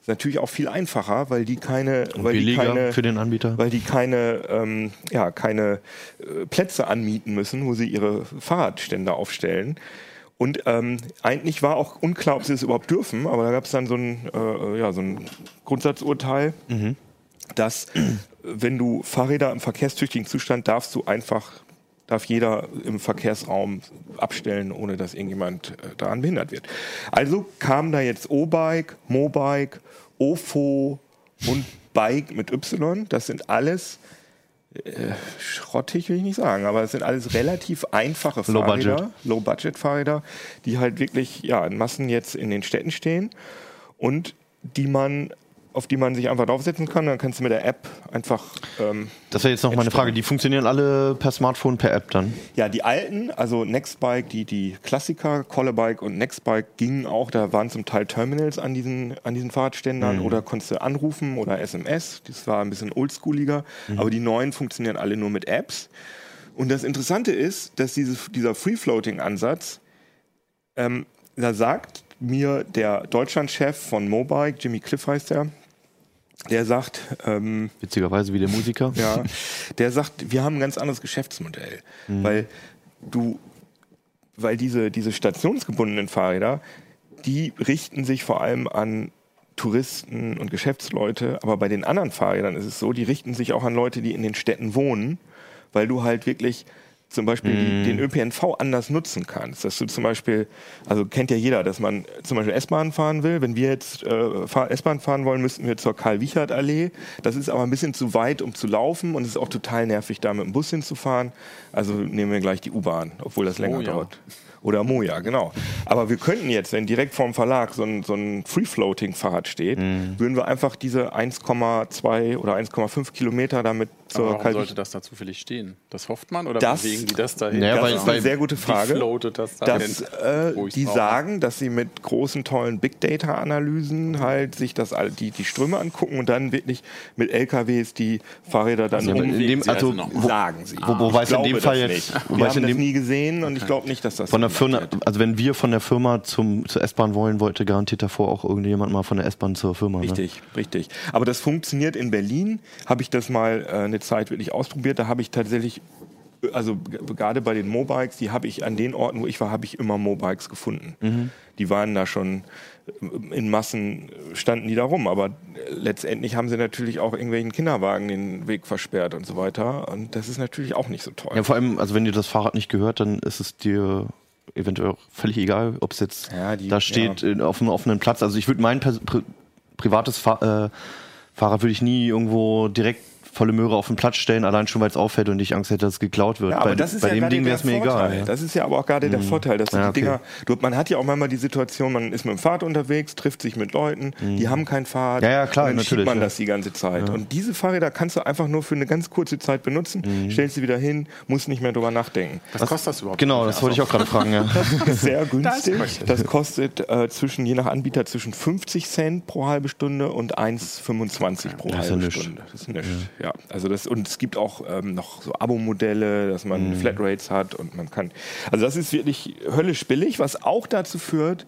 Ist natürlich auch viel einfacher, weil die keine, weil die keine, für den Anbieter. weil die keine, ähm, ja, keine äh, Plätze anmieten müssen, wo sie ihre Fahrradstände aufstellen. Und ähm, eigentlich war auch unklar, ob sie es überhaupt dürfen, aber da gab es dann so ein, äh, ja, so ein Grundsatzurteil, dass äh, wenn du Fahrräder im verkehrstüchtigen Zustand darfst du einfach, darf jeder im Verkehrsraum abstellen, ohne dass irgendjemand äh, daran behindert wird. Also kam da jetzt O-Bike, Mobike, OFO und Bike mit Y. Das sind alles äh, schrottig, will ich nicht sagen, aber es sind alles relativ einfache Low Fahrräder, budget. Low-Budget-Fahrräder, die halt wirklich ja, in Massen jetzt in den Städten stehen und die man auf die man sich einfach draufsetzen kann. Dann kannst du mit der App einfach ähm, Das wäre jetzt noch meine Entstehen. Frage. Die funktionieren alle per Smartphone, per App dann? Ja, die alten, also Nextbike, die, die Klassiker, Collarbike und Nextbike gingen auch, da waren zum Teil Terminals an diesen, an diesen Fahrradständern oder konntest du anrufen oder SMS. Das war ein bisschen oldschooliger. Aber die neuen funktionieren alle nur mit Apps. Und das Interessante ist, dass dieses, dieser Free-Floating-Ansatz, ähm, da sagt mir der Deutschlandchef von Mobike, Jimmy Cliff heißt er, der sagt, ähm, Witzigerweise wie der Musiker. ja, der sagt, wir haben ein ganz anderes Geschäftsmodell, weil du, weil diese, diese stationsgebundenen Fahrräder, die richten sich vor allem an Touristen und Geschäftsleute. Aber bei den anderen Fahrrädern ist es so, die richten sich auch an Leute, die in den Städten wohnen, weil du halt wirklich zum Beispiel die, den ÖPNV anders nutzen kannst. Dass du zum Beispiel, also kennt ja jeder, dass man zum Beispiel S-Bahn fahren will. Wenn wir jetzt äh, S-Bahn fahren wollen, müssten wir zur Karl-Wiechert-Allee. Das ist aber ein bisschen zu weit, um zu laufen und es ist auch total nervig, da mit dem Bus hinzufahren. Also nehmen wir gleich die U-Bahn, obwohl das länger Moja. dauert. Oder Moja, genau. Aber wir könnten jetzt, wenn direkt vorm Verlag so ein, so ein Free-Floating-Fahrrad steht, Mhm. würden wir einfach diese 1,2 oder 1,5 Kilometer damit Aber zur warum Karl sollte das da zufällig stehen? Das hofft man oder Das- bewegen die das dahin? Ja, Das weil- ist eine sehr gute Frage. Das da dass hin? äh, die brauche? sagen, dass sie mit großen, tollen Big Data-Analysen halt sich das die, die Ströme angucken und dann wirklich mit LKWs die Fahrräder dann Ja, aber in umlegen. dem, also, also sagen sie. wo- wobei Ich es in dem Fall jetzt- nicht. Wir es haben das nie gesehen und ich glaube nicht, dass das von der Firma, also wenn wir von der Firma zum, zur S-Bahn wollen, wollte garantiert davor auch irgendjemand mal von der S-Bahn zur Firma. Ne? Richtig, richtig. Aber das funktioniert in Berlin. Habe ich das mal äh, eine Zeit wirklich ausprobiert. Da habe ich tatsächlich, also gerade bei den Mobikes, die habe ich an den Orten, wo ich war, habe ich immer Mobikes gefunden. Mhm. Die waren da schon äh, in Massen, äh, standen die da rum. Aber äh, letztendlich haben sie natürlich auch irgendwelchen Kinderwagen den Weg versperrt und so weiter. Und das ist natürlich auch nicht so toll. Ja, vor allem, also wenn dir das Fahrrad nicht gehört, dann ist es dir eventuell auch völlig egal, ob es jetzt Ja, die- da steht äh, auf einem offenen Platz. Also ich würde mein pri privates Fa äh, Fahrrad würde ich nie irgendwo direkt volle Möhre auf den Platz stellen, allein schon weil es auffällt und ich Angst hätte, dass es geklaut wird. Ja, aber bei das ist bei ja dem Ding wäre es mir egal. Ja. Das ist ja aber auch gerade der Vorteil, dass Ja, die okay. Dinger, du, man hat ja auch manchmal die Situation, man ist mit dem Fahrrad unterwegs, trifft sich mit Leuten, die haben kein Fahrrad. Ja, ja, klar, und dann natürlich, schiebt man ja. das die ganze Zeit. Und diese Fahrräder kannst du einfach nur für eine ganz kurze Zeit benutzen, Mhm. stellst sie wieder hin, musst nicht mehr drüber nachdenken. Was kostet das überhaupt? Genau, das wollte ich auch gerade fragen. Ja. Sehr günstig. Das kostet äh, zwischen, je nach Anbieter, zwischen 50 Cent pro halbe Stunde und 1,25 pro Das halbe. Stunde. Das ist nichts. Ja. also das, und es gibt auch ähm, noch so Abo-Modelle, dass man Mhm. Flatrates hat und man kann. Also das ist wirklich höllisch billig, was auch dazu führt,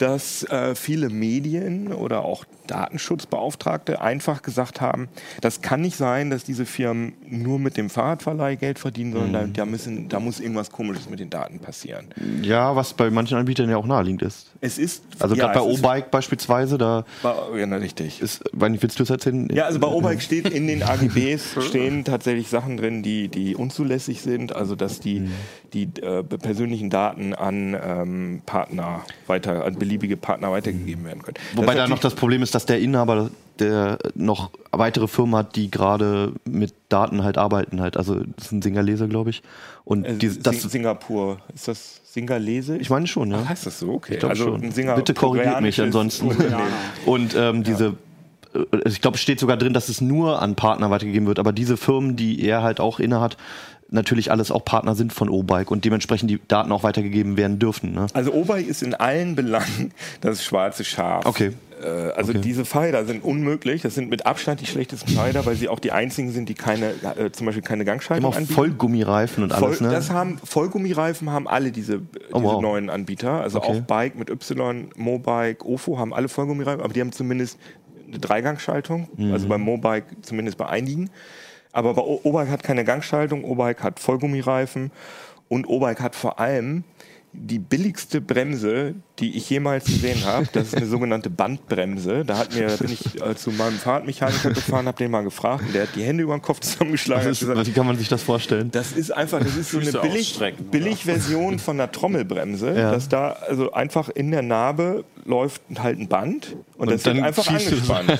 dass äh, viele Medien oder auch Datenschutzbeauftragte einfach gesagt haben, das kann nicht sein, dass diese Firmen nur mit dem Fahrradverleih Geld verdienen, sondern da, da, müssen, da muss irgendwas Komisches mit den Daten passieren. ja, was bei manchen Anbietern ja auch naheliegend ist. Es ist Also ja, gerade bei O-Bike beispielsweise, da War- Ja, na, richtig. ist, nicht, willst du es erzählen? Ja, also bei O-Bike steht in den AGBs stehen tatsächlich Sachen drin, die, die unzulässig sind. Also dass die, die äh, persönlichen Daten an ähm, Partner weiter, an beliebige Partner weitergegeben werden können. Wobei da noch das Problem ist, dass der Inhaber der noch weitere Firmen hat, die gerade mit Daten halt arbeiten halt. Also das ist ein Singalese, glaube ich. Und äh, die, das, Sing Singapur, ist das Singalese? ich meine schon, ja. Ach, heißt das so? Okay. Ich also schon. ein Singa Bitte korrigiert mich ansonsten. Und ähm, diese, äh, ich glaube, es steht sogar drin, dass es nur an Partner weitergegeben wird. Aber diese Firmen, die er halt auch innehat, natürlich alles auch Partner sind von O-Bike und dementsprechend die Daten auch weitergegeben werden dürfen. Ne? Also O-Bike ist in allen Belangen das schwarze Schaf. Okay. Äh, Also Okay. diese Fahrräder sind unmöglich. Das sind mit Abstand die schlechtesten Fahrräder, weil sie auch die einzigen sind, die keine, äh, zum Beispiel keine Gangschaltung Immer anbieten. Vollgummireifen und Voll, alles, ne? Das haben Vollgummireifen haben alle diese, diese Oh, wow. neuen Anbieter. Also Okay. auch Bike mit Y, Mobike, Ofo haben alle Vollgummireifen, aber die haben zumindest eine Dreigangschaltung. Mhm. Also beim Mobike zumindest bei einigen. Aber bei O- O-Bike hat keine Gangschaltung, O-Bike hat Vollgummireifen und O-Bike hat vor allem die billigste Bremse, die ich jemals gesehen habe. Das ist eine sogenannte Bandbremse. Da hat mir, da bin ich äh, zu meinem Fahrradmechaniker gefahren, habe den mal gefragt und der hat die Hände über den Kopf zusammengeschlagen. Ist, gesagt, wie kann man sich das vorstellen? das ist einfach, das ist so eine billig, billig Version von einer Trommelbremse, Ja. dass da also einfach in der Narbe läuft halt ein Band und, Und das wird einfach angespannt.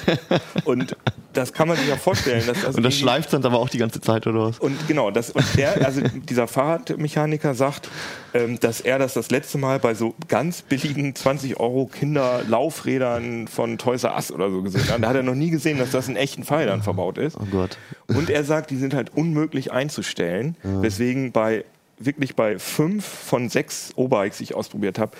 und das kann man sich ja vorstellen, dass das Und das schleift dann aber auch die ganze Zeit, oder was? und genau, das, und der, also dieser Fahrradmechaniker sagt, ähm, dass er das das letzte Mal bei so ganz billigen 20 Euro Kinderlaufrädern von Toys R Us oder so gesehen hat. Da hat er noch nie gesehen, dass das in echten Fahrrädern verbaut ist. Oh Gott. Und er sagt, die sind halt unmöglich einzustellen, weswegen bei wirklich bei fünf von sechs O-Bikes, die ich ausprobiert habe,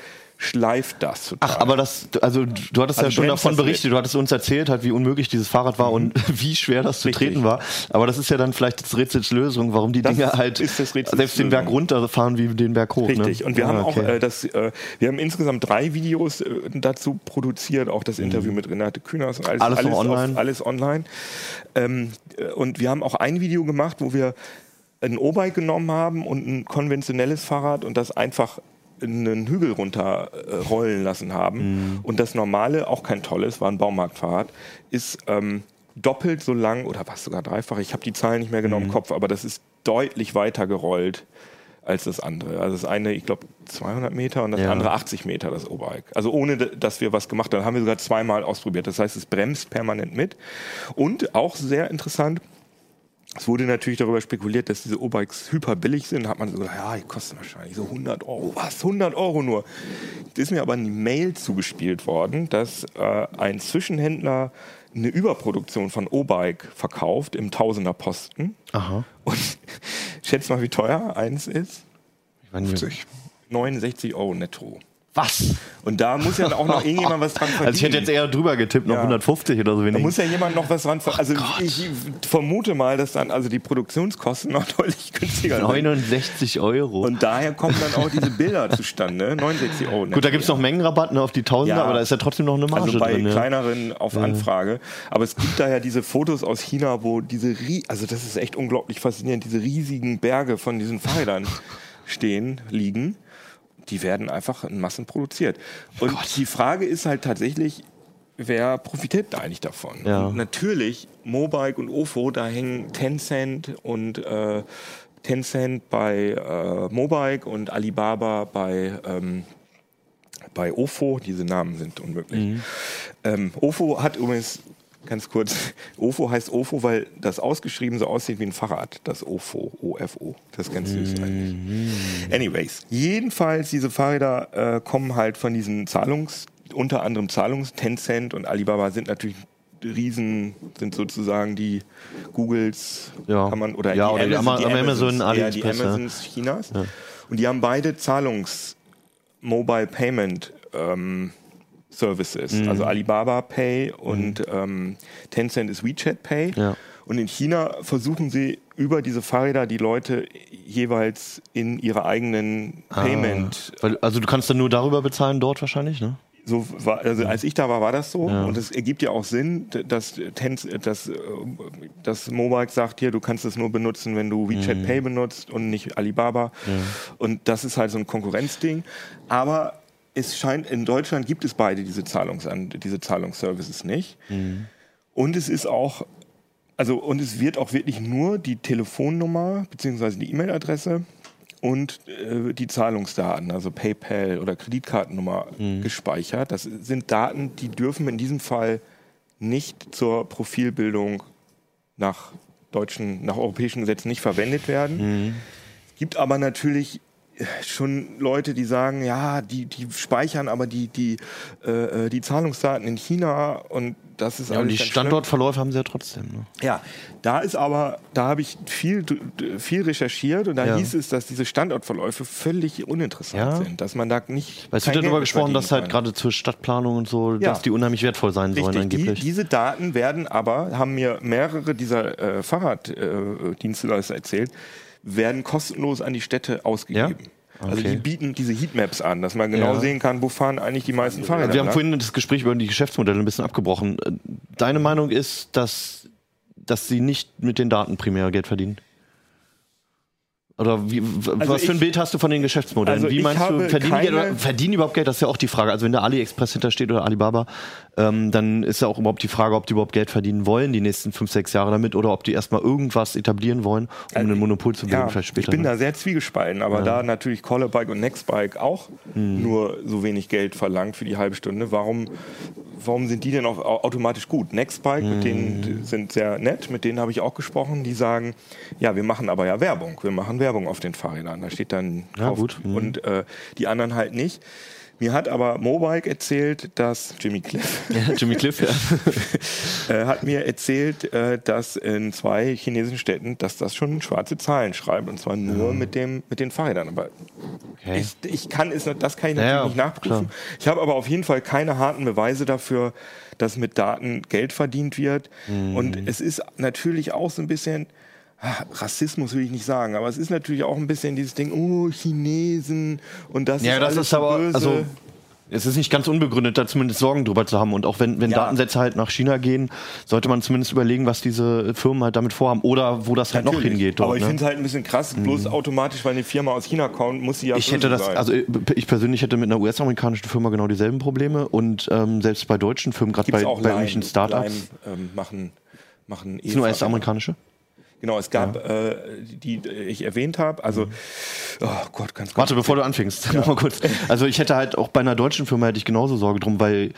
schleift das total. Ach, aber das, also du hattest ja Also schon bremst davon berichtet, du hattest uns erzählt, halt, wie unmöglich dieses Fahrrad war und wie schwer das zu Richtig. treten war. Aber das ist ja dann vielleicht das Rätsels Lösung, warum die Das Dinge halt selbst den Berg runterfahren wie den Berg hoch. Richtig. Ne? Und wir Ja, haben auch okay. äh, das, äh, wir haben insgesamt drei Videos äh, dazu produziert, auch das Interview mit Renate Künast und alles, Mhm. Alles noch online? Auf, alles online. Ähm, äh, und wir haben auch ein Video gemacht, wo wir ein O-Bike genommen haben und ein konventionelles Fahrrad und das einfach einen Hügel runterrollen lassen haben. Und das normale, auch kein tolles, war ein Baumarktfahrrad, ist ähm, doppelt so lang oder was sogar dreifach. Ich habe die Zahlen nicht mehr genau im Kopf, aber das ist deutlich weiter gerollt als das andere. Also das eine, ich glaube, 200 Meter und das Ja. andere 80 Meter, das O-Bike. Also ohne, dass wir was gemacht haben. Haben wir sogar zweimal ausprobiert. Das heißt, es bremst permanent mit. Und auch sehr interessant, es wurde natürlich darüber spekuliert, dass diese O-Bikes hyper billig sind. Hat man so gesagt, ja, die kosten wahrscheinlich so 100 Euro. Was? 100 Euro nur? Jetzt ist mir aber eine Mail zugespielt worden, dass äh, ein Zwischenhändler eine Überproduktion von O-Bike verkauft im Tausender Posten. Aha. Und schätzt mal, wie teuer eins ist? Ich meine, 50. 69 Euro netto. Was? Und da muss ja auch noch irgendjemand was dran verdienen. Also ich hätte jetzt eher drüber getippt, noch Ja. 150 oder so Da wenig. muss ja jemand noch was dran verdienen. Also ich vermute mal, dass dann also die Produktionskosten noch deutlich günstiger sind. 69 Euro. Und daher kommen dann auch diese Bilder zustande. 69 Euro. Gut, da gibt es noch Mengenrabatt ne, auf die Tausender, Ja. aber da ist ja trotzdem noch eine Marge Also bei drin. Kleineren auf Anfrage. Aber es gibt da ja diese Fotos aus China, wo diese, also das ist echt unglaublich faszinierend, diese riesigen Berge von diesen Fahrrädern stehen, liegen. Die werden einfach in Massen produziert. Und die Frage ist halt tatsächlich, wer profitiert da eigentlich davon? Ja. Natürlich, Mobike und Ofo, da hängen Tencent und äh, Tencent bei äh, Mobike und Alibaba bei ähm, bei Ofo, diese Namen sind unmöglich. Ähm, Ofo hat übrigens, ganz kurz, Ofo heißt Ofo, weil das ausgeschrieben so aussieht wie ein Fahrrad, das Ofo, OFO. Das ist ganz süß eigentlich. Anyways, jedenfalls, diese Fahrräder äh, kommen halt von diesen Zahlungs, unter anderem Zahlungs, Tencent und Alibaba sind natürlich Riesen, sind sozusagen die Googles, Ja. kann man, oder Ja, die oder die Ama- Amazon, Amazons, ja, die. Amazons Chinas. Und die haben beide Zahlungs- Mobile Payment ähm, Services. Mhm. Also Alibaba Pay und ähm, Tencent ist WeChat Pay. Ja. Und in China versuchen sie über diese Fahrräder die Leute jeweils in ihre eigenen Payment. Weil, also du kannst dann nur darüber bezahlen dort wahrscheinlich, ne? So war, also als ich da war, war das so. Ja. Und es ergibt ja auch Sinn, dass, Tenz, dass, äh, dass Mobike sagt, hier, du kannst es nur benutzen, wenn du WeChat Mhm. Pay benutzt und nicht Alibaba. Und das ist halt so ein Konkurrenzding. Aber es scheint, in Deutschland gibt es beide diese, Zahlungsan diese Zahlungsservices nicht. Mhm. Und es ist auch, also, und es wird auch wirklich nur die Telefonnummer beziehungsweise die E-Mail-Adresse und äh, die Zahlungsdaten, also PayPal oder Kreditkartennummer gespeichert. Das sind Daten, die dürfen in diesem Fall nicht zur Profilbildung nach deutschen, nach europäischen Gesetzen nicht verwendet werden. Es gibt aber natürlich schon Leute, die sagen, ja, die, die speichern aber die, die, äh, äh, die Zahlungsdaten in China und das ist Ja, und alles die ganz schlimm. Standortverläufe haben sie ja trotzdem. Ne? Ja, da ist aber, da habe ich viel, viel recherchiert und da Ja. hieß es, dass diese Standortverläufe völlig uninteressant Ja. sind, dass man da nicht. Weil es kein wird ja Geld darüber gesprochen, dass halt kann. gerade zur Stadtplanung und so, Ja. dass die unheimlich wertvoll sein sollen Richtig, die, angeblich. diese Daten werden aber, haben mir mehrere dieser äh, Fahrraddienstleister erzählt, werden kostenlos an die Städte ausgegeben. Also Okay. die bieten diese Heatmaps an, dass man genau Ja. sehen kann, wo fahren eigentlich die meisten Fahrräder. Wir haben lang. vorhin das Gespräch über die Geschäftsmodelle ein bisschen abgebrochen. Äh, Deine Meinung ist, dass, dass sie nicht mit den Daten primär Geld verdienen? Oder wie, Also was für ein ich- Bild hast du von den Geschäftsmodellen? Also wie ich meinst du, verdienen die Geld oder verdienen die überhaupt Geld? Das ist ja auch die Frage. Also wenn da AliExpress hintersteht oder Alibaba, ähm, dann ist ja auch überhaupt die Frage, ob die überhaupt Geld verdienen wollen die nächsten fünf, sechs Jahre damit oder ob die erstmal irgendwas etablieren wollen, um ein Monopol zu bilden, Also Ja, vielleicht ich später. bin ne? da sehr zwiegespalten, aber da natürlich Collerbike und Nextbike auch Hm. nur so wenig Geld verlangt für die halbe Stunde, warum, warum sind die denn auch au- automatisch gut? Nextbike, mit Hm. denen die sind sehr nett, mit denen habe ich auch gesprochen, die sagen, ja, wir machen aber ja Werbung, wir machen Werbung auf den Fahrrädern, da steht dann Ja, gut. Mhm. und äh, die anderen halt nicht. Mir hat aber Mobike erzählt, dass Jimmy Cliff Ja, Jimmy Cliff, ja. äh, hat mir erzählt, äh, dass in zwei chinesischen Städten, dass das schon schwarze Zahlen schreibt und zwar nur mit dem mit den Fahrrädern. Aber Okay. ich, ich kann es, das kann ich natürlich ja, nicht nachprüfen. klar. Ich habe aber auf jeden Fall keine harten Beweise dafür, dass mit Daten Geld verdient wird. Mhm. Und es ist natürlich auch so ein bisschen Rassismus will ich nicht sagen, aber es ist natürlich auch ein bisschen dieses Ding, oh Chinesen und das Ja, ist das ist aber, böse. also Es ist nicht ganz unbegründet, da zumindest Sorgen drüber zu haben. Und auch wenn, wenn Ja. Datensätze halt nach China gehen, sollte man zumindest überlegen, was diese Firmen halt damit vorhaben oder wo das halt noch hingeht. Dort, Aber ich ne? finde es halt ein bisschen krass, bloß automatisch, weil eine Firma aus China kommt, muss sie ja ich hätte das, sein. also ich persönlich hätte mit einer US-amerikanischen Firma genau dieselben Probleme und ähm, selbst bei deutschen Firmen, gerade bei, bei irgendwelchen Startups. Ähm, machen, machen Ist eine US-amerikanische? Genau, es gab, äh, die, die ich erwähnt habe, also, oh Gott, ganz Warte, bevor du anfängst, noch mal kurz. Also ich hätte halt auch bei einer deutschen Firma hätte ich genauso Sorge drum, weil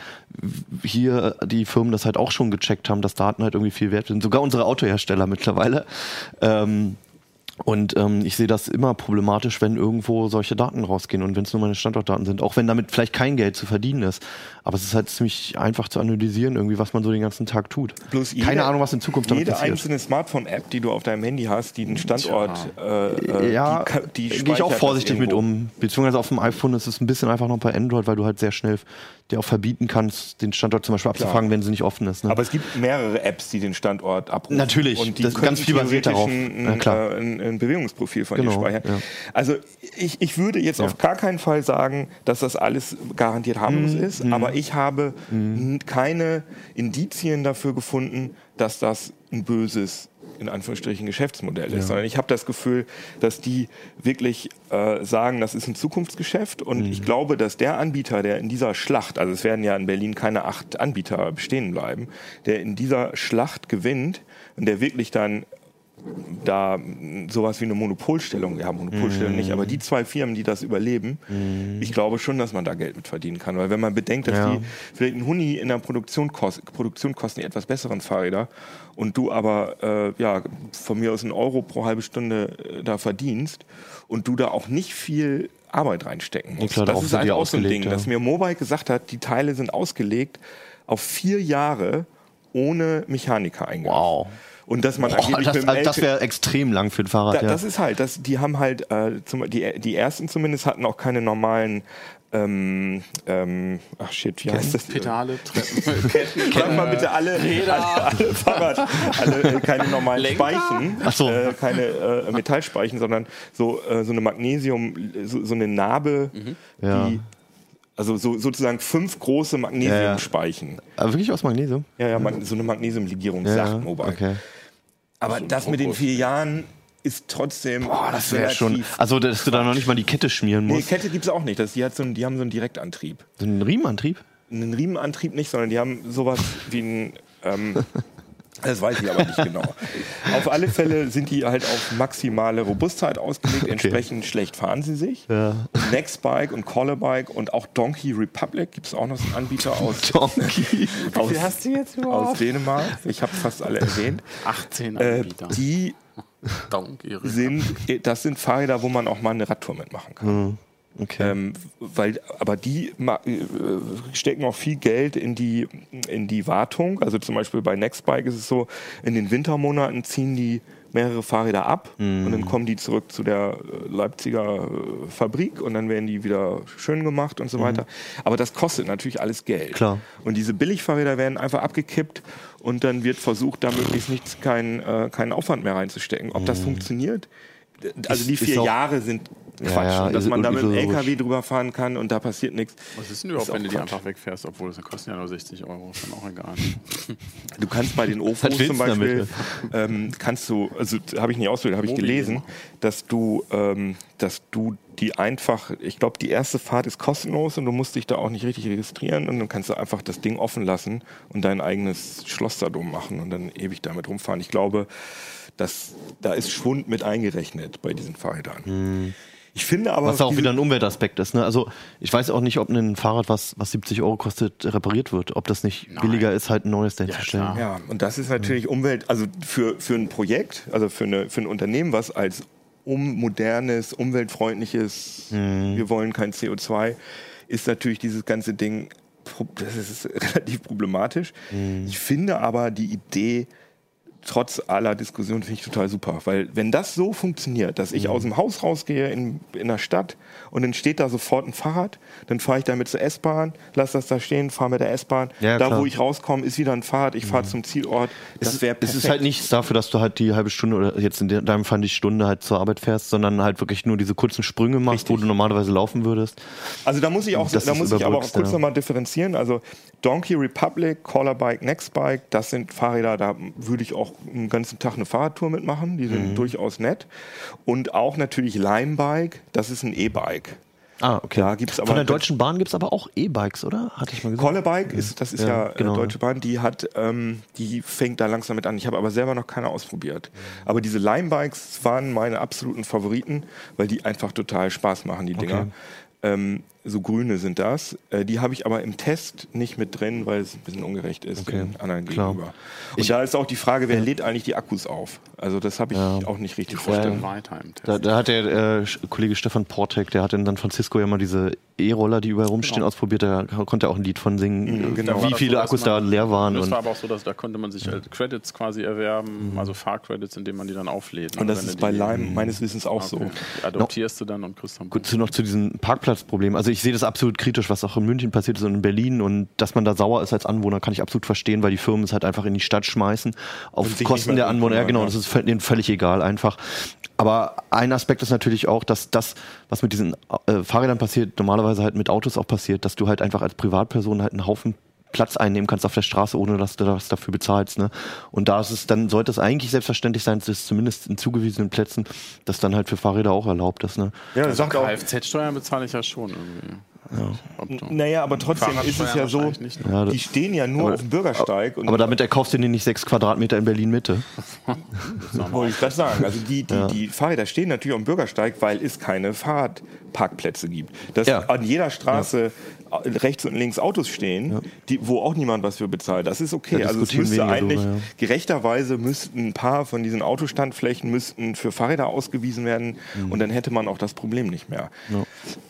hier die Firmen das halt auch schon gecheckt haben, dass Daten halt irgendwie viel wert sind. Sogar unsere Autohersteller mittlerweile. Ähm, und ähm, ich sehe das immer problematisch, wenn irgendwo solche Daten rausgehen und wenn es nur meine Standortdaten sind, auch wenn damit vielleicht kein Geld zu verdienen ist. Aber es ist halt ziemlich einfach zu analysieren, irgendwie, was man so den ganzen Tag tut. Bloß jede- Keine Ahnung, was in Zukunft damit Jede passiert. einzelne Smartphone-App, die du auf deinem Handy hast, die den Standort, äh, äh, ja, die, die gehe ich auch vorsichtig mit um. Beziehungsweise auf dem iPhone ist es ein bisschen einfach noch bei Android, weil du halt sehr schnell dir auch verbieten kannst, den Standort zum Beispiel abzufragen, wenn sie nicht offen ist. Ne? Aber es gibt mehrere Apps, die den Standort abrufen. Natürlich, Und die das ganz viel basiert darauf. Ja, klar. äh, ein, Bewegungsprofil von dir Genau, speichern. ja. Also ich, ich würde jetzt auf gar keinen Fall sagen, dass das alles garantiert harmlos Mhm, ist, aber ich habe n- keine Indizien dafür gefunden, dass das ein böses in Anführungsstrichen Geschäftsmodell ist, sondern ich habe das Gefühl, dass die wirklich äh, sagen, das ist ein Zukunftsgeschäft und Mhm. ich glaube, dass der Anbieter, der in dieser Schlacht, also es werden ja in Berlin keine acht Anbieter bestehen bleiben, der in dieser Schlacht gewinnt und der wirklich dann da sowas wie eine Monopolstellung, ja Monopolstellung nicht, aber die zwei Firmen, die das überleben, ich glaube schon, dass man da Geld mit verdienen kann, weil wenn man bedenkt, dass Ja. die vielleicht ein Huni in der Produktion, kost, Produktion kosten die etwas besseren Fahrräder und du aber äh, ja von mir aus einen Euro pro halbe Stunde äh, da verdienst und du da auch nicht viel Arbeit reinstecken musst. klar, das ist einfach auch so ein Ding, ja. dass mir Mobile gesagt hat, die Teile sind ausgelegt auf vier Jahre ohne Mechaniker eingegangen. Wow. Und dass man Boah, angeblich das mit dem das wäre extrem lang für ein Fahrrad. da, ja. Das ist halt, das, die haben halt, äh, zum, die, die ersten zumindest hatten auch keine normalen, ähm, ähm, ach shit, wie heißt das? Pedale, Treppen, Ketten, Sag mal bitte alle, alle, alle Fahrrad, alle, äh, keine normalen Lenker? Speichen, Ach so. äh, keine äh, Metallspeichen, sondern so, äh, so eine Magnesium, so, so eine Narbe, Ja. die, also so, sozusagen fünf große Magnesiumspeichen. Aber wirklich aus Magnesium? Ja, ja, Mag- so eine Magnesiumlegierung, Ja, sagt Mobile. okay. Aber das mit den vier Jahren ist trotzdem. Boah, das wäre schon. Also, dass du da noch nicht mal die Kette schmieren Nee, musst. Kette gibt es auch nicht. Das, die, hat so einen, die haben so einen Direktantrieb. So ein Riemenantrieb? Einen Riemenantrieb nicht, sondern die haben sowas wie einen. Ähm, das weiß ich aber nicht genau. Auf alle Fälle sind die halt auf maximale Robustheit ausgelegt. Entsprechend schlecht fahren sie sich. Ja. Nextbike und Collerbike und auch Donkey Republic gibt es auch noch so einen Anbieter aus, Donkey. aus, hast du jetzt aus Dänemark. Ich habe fast alle erwähnt. 18 Äh, Anbieter. die Donkey. sind, das sind Fahrräder, wo man auch mal eine Radtour mitmachen kann. Okay. Ähm, weil, aber die äh, stecken auch viel Geld in die, in die Wartung. Also zum Beispiel bei Nextbike ist es so, in den Wintermonaten ziehen die mehrere Fahrräder ab und Mhm. dann kommen die zurück zu der äh, Leipziger äh, Fabrik und dann werden die wieder schön gemacht und so weiter. Aber das kostet natürlich alles Geld. Mhm. Klar. Und diese Billigfahrräder werden einfach abgekippt und dann wird versucht, da möglichst nichts, keinen, äh, keinen Aufwand mehr reinzustecken. Ob das funktioniert? Also die Mhm. Vier Jahre sind Quatsch. ja, und dass man da mit dem. LKW drüber fahren kann und da passiert nichts. Was ist denn überhaupt, Ist wenn du die einfach wegfährst, obwohl es kosten ja nur 60 Euro, ist dann auch egal. Du kannst bei den OFOs zum? Beispiel, ähm, kannst du, also habe ich nicht ausprobiert, habe ich gelesen, dass du, ähm, dass du die einfach, ich glaube, die erste Fahrt ist kostenlos und du musst dich da auch nicht richtig registrieren und dann kannst du einfach das Ding offen lassen und dein eigenes Schloss da drum machen und dann ewig damit rumfahren. Ich glaube, dass, da ist Schwund mit eingerechnet bei diesen Fahrrädern. Ich finde aber, Was auch wieder ein Umweltaspekt ist. Ne? Also ich weiß auch nicht, ob ein Fahrrad, was, was 70 Euro kostet, repariert wird. Ob das nicht billiger ist, halt ein neues dahin zu stellen. klar. Ja, und das ist natürlich Umwelt, also für, für ein Projekt, also für, eine, für ein Unternehmen, was als um modernes, umweltfreundliches, wir wollen kein CO2, ist natürlich dieses ganze Ding, das ist relativ problematisch. Ich finde aber die Idee trotz aller Diskussion finde ich total super. Weil wenn das so funktioniert, dass Mhm. ich aus dem Haus rausgehe in, in der Stadt und dann steht da sofort ein Fahrrad, dann fahre ich damit zur S-Bahn, lasse das da stehen, fahre mit der S-Bahn. Ja, da, klar. Mhm. wo ich rauskomme, ist wieder ein Fahrrad, ich fahre zum Zielort. Das wäre es ist halt nichts dafür, dass du halt die halbe Stunde oder jetzt in de- deinem Fall die Stunde halt zur Arbeit fährst, sondern halt wirklich nur diese kurzen Sprünge machst, wo du normalerweise laufen würdest. Also da muss ich auch, Das da muss ich aber auch kurz ja. nochmal differenzieren. Also Donkey Republic, Callerbike, Nextbike, das sind Fahrräder, da würde ich auch einen ganzen Tag eine Fahrradtour mitmachen. Die Mhm. sind durchaus nett. Und auch natürlich Limebike, das ist ein E-Bike. Ah, okay. Da gibt's aber Von der Deutschen Bahn gibt es aber auch E-Bikes, oder? Hatte ich mal gesehen. Collebike ist, das ist ja, Ja, äh, genau, Deutsche Bahn, die hat, ähm, die fängt da langsam mit an. Ich habe aber selber noch keine ausprobiert. Aber diese Limebikes waren meine absoluten Favoriten, weil die einfach total Spaß machen, die Dinger. Ähm, so grüne sind das. Äh, die habe ich aber im Test nicht mit drin, weil es ein bisschen ungerecht ist Okay, den anderen klar. gegenüber. Und da ist auch die Frage, wer lädt eigentlich die Akkus auf? Also das habe ich auch nicht richtig verstanden. Test. Da, da hat der äh, Kollege Stefan Portek, der hat in San Francisco ja mal diese E-Roller, die überall rumstehen, Genau. ausprobiert. Da konnte er auch ein Lied von singen, genau. wie war das viele so, Akkus da man- leer waren. Das Und war aber auch so, dass da konnte man sich halt Credits quasi erwerben, also Fahrcredits, indem man die dann auflädt. Und das ist bei Lime meines Wissens auch so. Okay. Die adoptierst du dann und kriegst dann Gut, zu, noch zu diesem Parkplatzproblem. Also ich sehe das absolut kritisch, was auch in München passiert ist und in Berlin und dass man da sauer ist als Anwohner, kann ich absolut verstehen, weil die Firmen es halt einfach in die Stadt schmeißen auf Kosten der Anwohner. Ja, genau, das ist denen völlig egal einfach. Aber ein Aspekt ist natürlich auch, dass das, was mit diesen äh, Fahrrädern passiert, normalerweise halt mit Autos auch passiert, dass du halt einfach als Privatperson halt einen Haufen Platz einnehmen kannst auf der Straße, ohne dass du das dafür bezahlst. Ne? Und da ist es, dann sollte es eigentlich selbstverständlich sein, dass zumindest in zugewiesenen Plätzen das dann halt für Fahrräder auch erlaubt ist. Ne? Ja, das sagt auch, Kfz-Steuern bezahle ich ja schon irgendwie. Du- naja, aber trotzdem ist es ja so, nicht. Ja, die stehen ja nur auf dem Bürgersteig. Und Aber damit erkaufst du dir nicht sechs Quadratmeter in Berlin Mitte. Wollte ich gerade sagen. Also die, die, die Fahrräder stehen natürlich auf dem Bürgersteig, weil es keine Fahrradparkplätze gibt. Dass Ja. an jeder Straße rechts und links Autos stehen, die, wo auch niemand was für bezahlt. Das ist okay. Da also es müsste eigentlich, drüber, ja. gerechterweise müssten ein paar von diesen Autostandflächen müssten für Fahrräder ausgewiesen werden Mhm. und dann hätte man auch das Problem nicht mehr.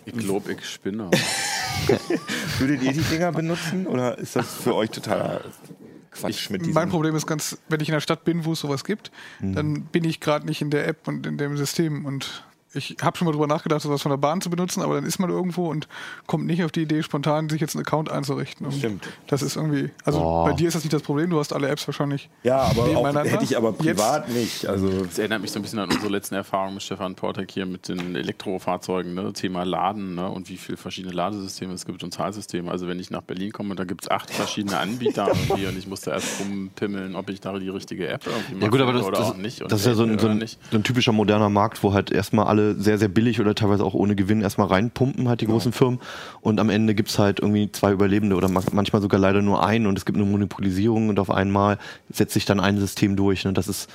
Ich glaube, ich spinne. Würdet ihr die Dinger benutzen oder ist das für euch totaler Quatsch mit diesem? Mein Problem ist ganz, wenn ich in der Stadt bin, wo es sowas gibt, Mhm. dann bin ich gerade nicht in der App und in dem System und ich habe schon mal drüber nachgedacht, sowas von der Bahn zu benutzen, aber dann ist man irgendwo und kommt nicht auf die Idee, spontan sich jetzt einen Account einzurichten. Und Stimmt. Das ist irgendwie, also Boah. bei dir ist das nicht das Problem, du hast alle Apps wahrscheinlich. ja, aber auch, hätte ich aber privat nicht. Also Das erinnert mich so ein bisschen an unsere letzten Erfahrungen mit Stefan Portek hier mit den Elektrofahrzeugen, ne? Thema Laden ne? und wie viele verschiedene Ladesysteme es gibt und Zahlsysteme. Also wenn ich nach Berlin komme, da gibt es acht verschiedene Anbieter irgendwie und ich musste erst rumpimmeln, ob ich da die richtige App irgendwie mal Ja gut, aber das, oder das, auch nicht. das ist ja so ein, so, ein, nicht. so ein typischer moderner Markt, wo halt erstmal alle sehr, sehr billig oder teilweise auch ohne Gewinn erstmal reinpumpen, halt die großen Firmen. Und am Ende gibt's halt irgendwie zwei Überlebende oder ma- manchmal sogar leider nur einen und es gibt eine Monopolisierung und auf einmal setzt sich dann ein System durch. Und das ist,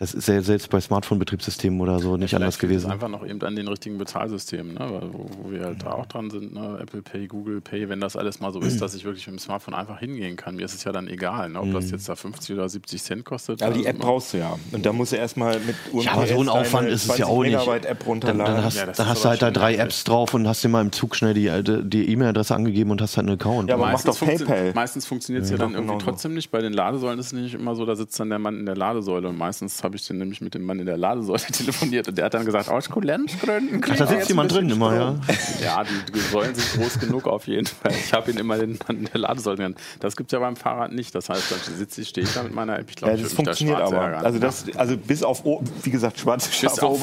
das ist ja selbst bei Smartphone-Betriebssystemen oder so nicht anders liegt es gewesen. einfach noch eben an den richtigen Bezahlsystemen, ne? Wo, wo wir halt da auch dran sind, ne? Apple Pay, Google Pay, wenn das alles mal so ist, dass ich wirklich mit dem Smartphone einfach hingehen kann. Mir ist es ja dann egal, ne? ob Mhm. das jetzt da 50 oder 70 Cent kostet. Aber die Also, App brauchst du ja. Und da musst du erstmal mit UMTS Ja, aber so ein Aufwand ist es ja 20 auch nicht. App Dann, runterladen. dann hast, Ja, dann hast du halt da drei. Apps drauf und hast dir mal im Zug schnell die alte- die E-Mail-Adresse angegeben und hast halt einen Account. Ja, aber mach Meistens doch PayPal. Meistens funktioniert es ja, Ja, dann irgendwie genauso. trotzdem nicht. Bei den Ladesäulen ist es nicht immer so, da sitzt dann der Mann in der Ladesäule und meistens habe ich nämlich mit dem Mann in der Ladesäule telefoniert und der hat dann gesagt, aus Kulenzgründen. Ach, da sitzt jemand drin immer, ja. Ja, die, die Säulen sind groß genug auf jeden Fall. Ich habe ihn immer den Mann in der Ladesäule genannt. Das gibt es ja beim Fahrrad nicht. Das heißt, da sitze ich, stehe ich da mit meiner App. Ich glaube, Ja, das da funktioniert aber. Also, das, also bis auf, wie gesagt, schwarze Schafe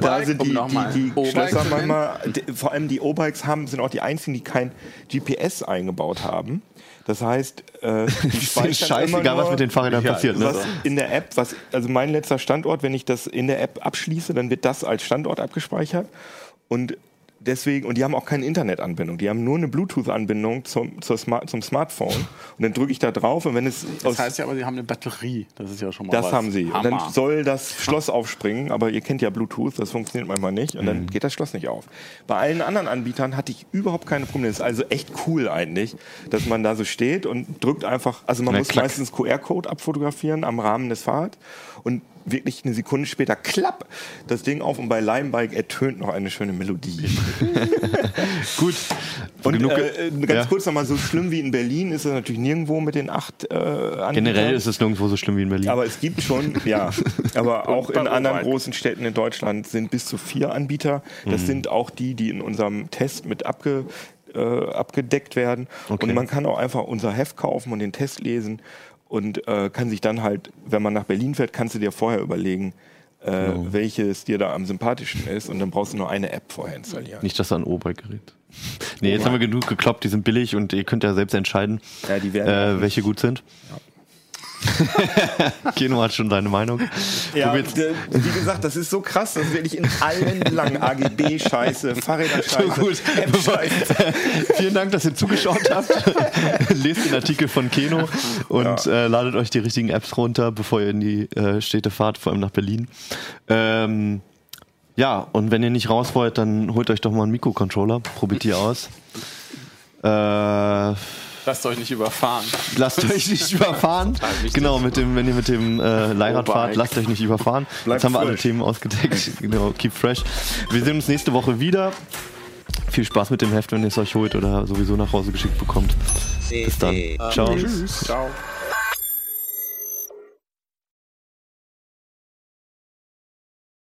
Da sind die, die, die Schlösser manchmal, vor allem die O-Bikes haben, sind auch die einzigen, die kein GPS eingebaut haben. Das heißt, äh, die ist speichern scheißegal, was mit den Fahrrädern Ja, passiert. Ne? was in der App, was, also mein letzter Standort, wenn ich das in der App abschließe, dann wird das als Standort abgespeichert. Und deswegen, und die haben auch keine Internetanbindung, die haben nur eine Bluetooth-Anbindung zum, zur Smart, zum Smartphone. Und dann drücke ich da drauf und wenn es Das heißt ja aber, sie haben eine Batterie. Das ist ja schon mal das was. haben sie. Und Hammer. dann soll das Schloss aufspringen, aber ihr kennt ja Bluetooth, das funktioniert manchmal nicht und dann geht das Schloss nicht auf. Bei allen anderen Anbietern hatte ich überhaupt keine Probleme. Das ist also echt cool eigentlich, dass man da so steht und drückt einfach, also man Na, muss klack. meistens QR-Code abfotografieren am Rahmen des Fahrrads und wirklich eine Sekunde später klapp das Ding auf und bei Limebike ertönt noch eine schöne Melodie. Gut. Und Genug ge- äh, ganz ja. kurz nochmal, so schlimm wie in Berlin ist es natürlich nirgendwo mit den acht äh, Anbietern. Generell ist es nirgendwo so schlimm wie in Berlin. Aber es gibt schon, ja, aber auch in anderen großen Städten in Deutschland sind bis zu vier Anbieter. Das Mhm. sind auch die, die in unserem Test mit abge, äh, abgedeckt werden. Okay. Und man kann auch einfach unser Heft kaufen und den Test lesen und äh, kann sich dann halt, wenn man nach Berlin fährt, kannst du dir vorher überlegen, äh, Genau. welches dir da am sympathischsten ist und dann brauchst du nur eine App vorher installieren. Nicht, dass da ein O-Bike gerät. Nee, jetzt haben wir genug gekloppt, die sind billig und ihr könnt ja selbst entscheiden, Ja, äh, welche gut sind. Keno hat schon deine Meinung. Ja, wie gesagt, das ist so krass, das will ich in allen Belangen. AGB-Scheiße, Fahrräder-Scheiße, So gut. Vielen Dank, dass ihr zugeschaut habt. Lest den Artikel von Keno und äh, ladet euch die richtigen Apps runter, bevor ihr in die äh, Städte fahrt, vor allem nach Berlin. Ähm, ja, und wenn ihr nicht raus wollt, dann holt euch doch mal einen Mikrocontroller, probiert die aus. Äh, Lasst euch nicht überfahren. lasst euch nicht überfahren. Genau, mit dem, wenn ihr mit dem äh, Leihrad fahrt, lasst euch nicht überfahren. Bleibt Jetzt haben wir alle fresh. Themen ausgedeckt. genau, keep fresh. Wir sehen uns nächste Woche wieder. Viel Spaß mit dem Heft, wenn ihr es euch holt oder sowieso nach Hause geschickt bekommt. Bis dann. Ciao. Ciao.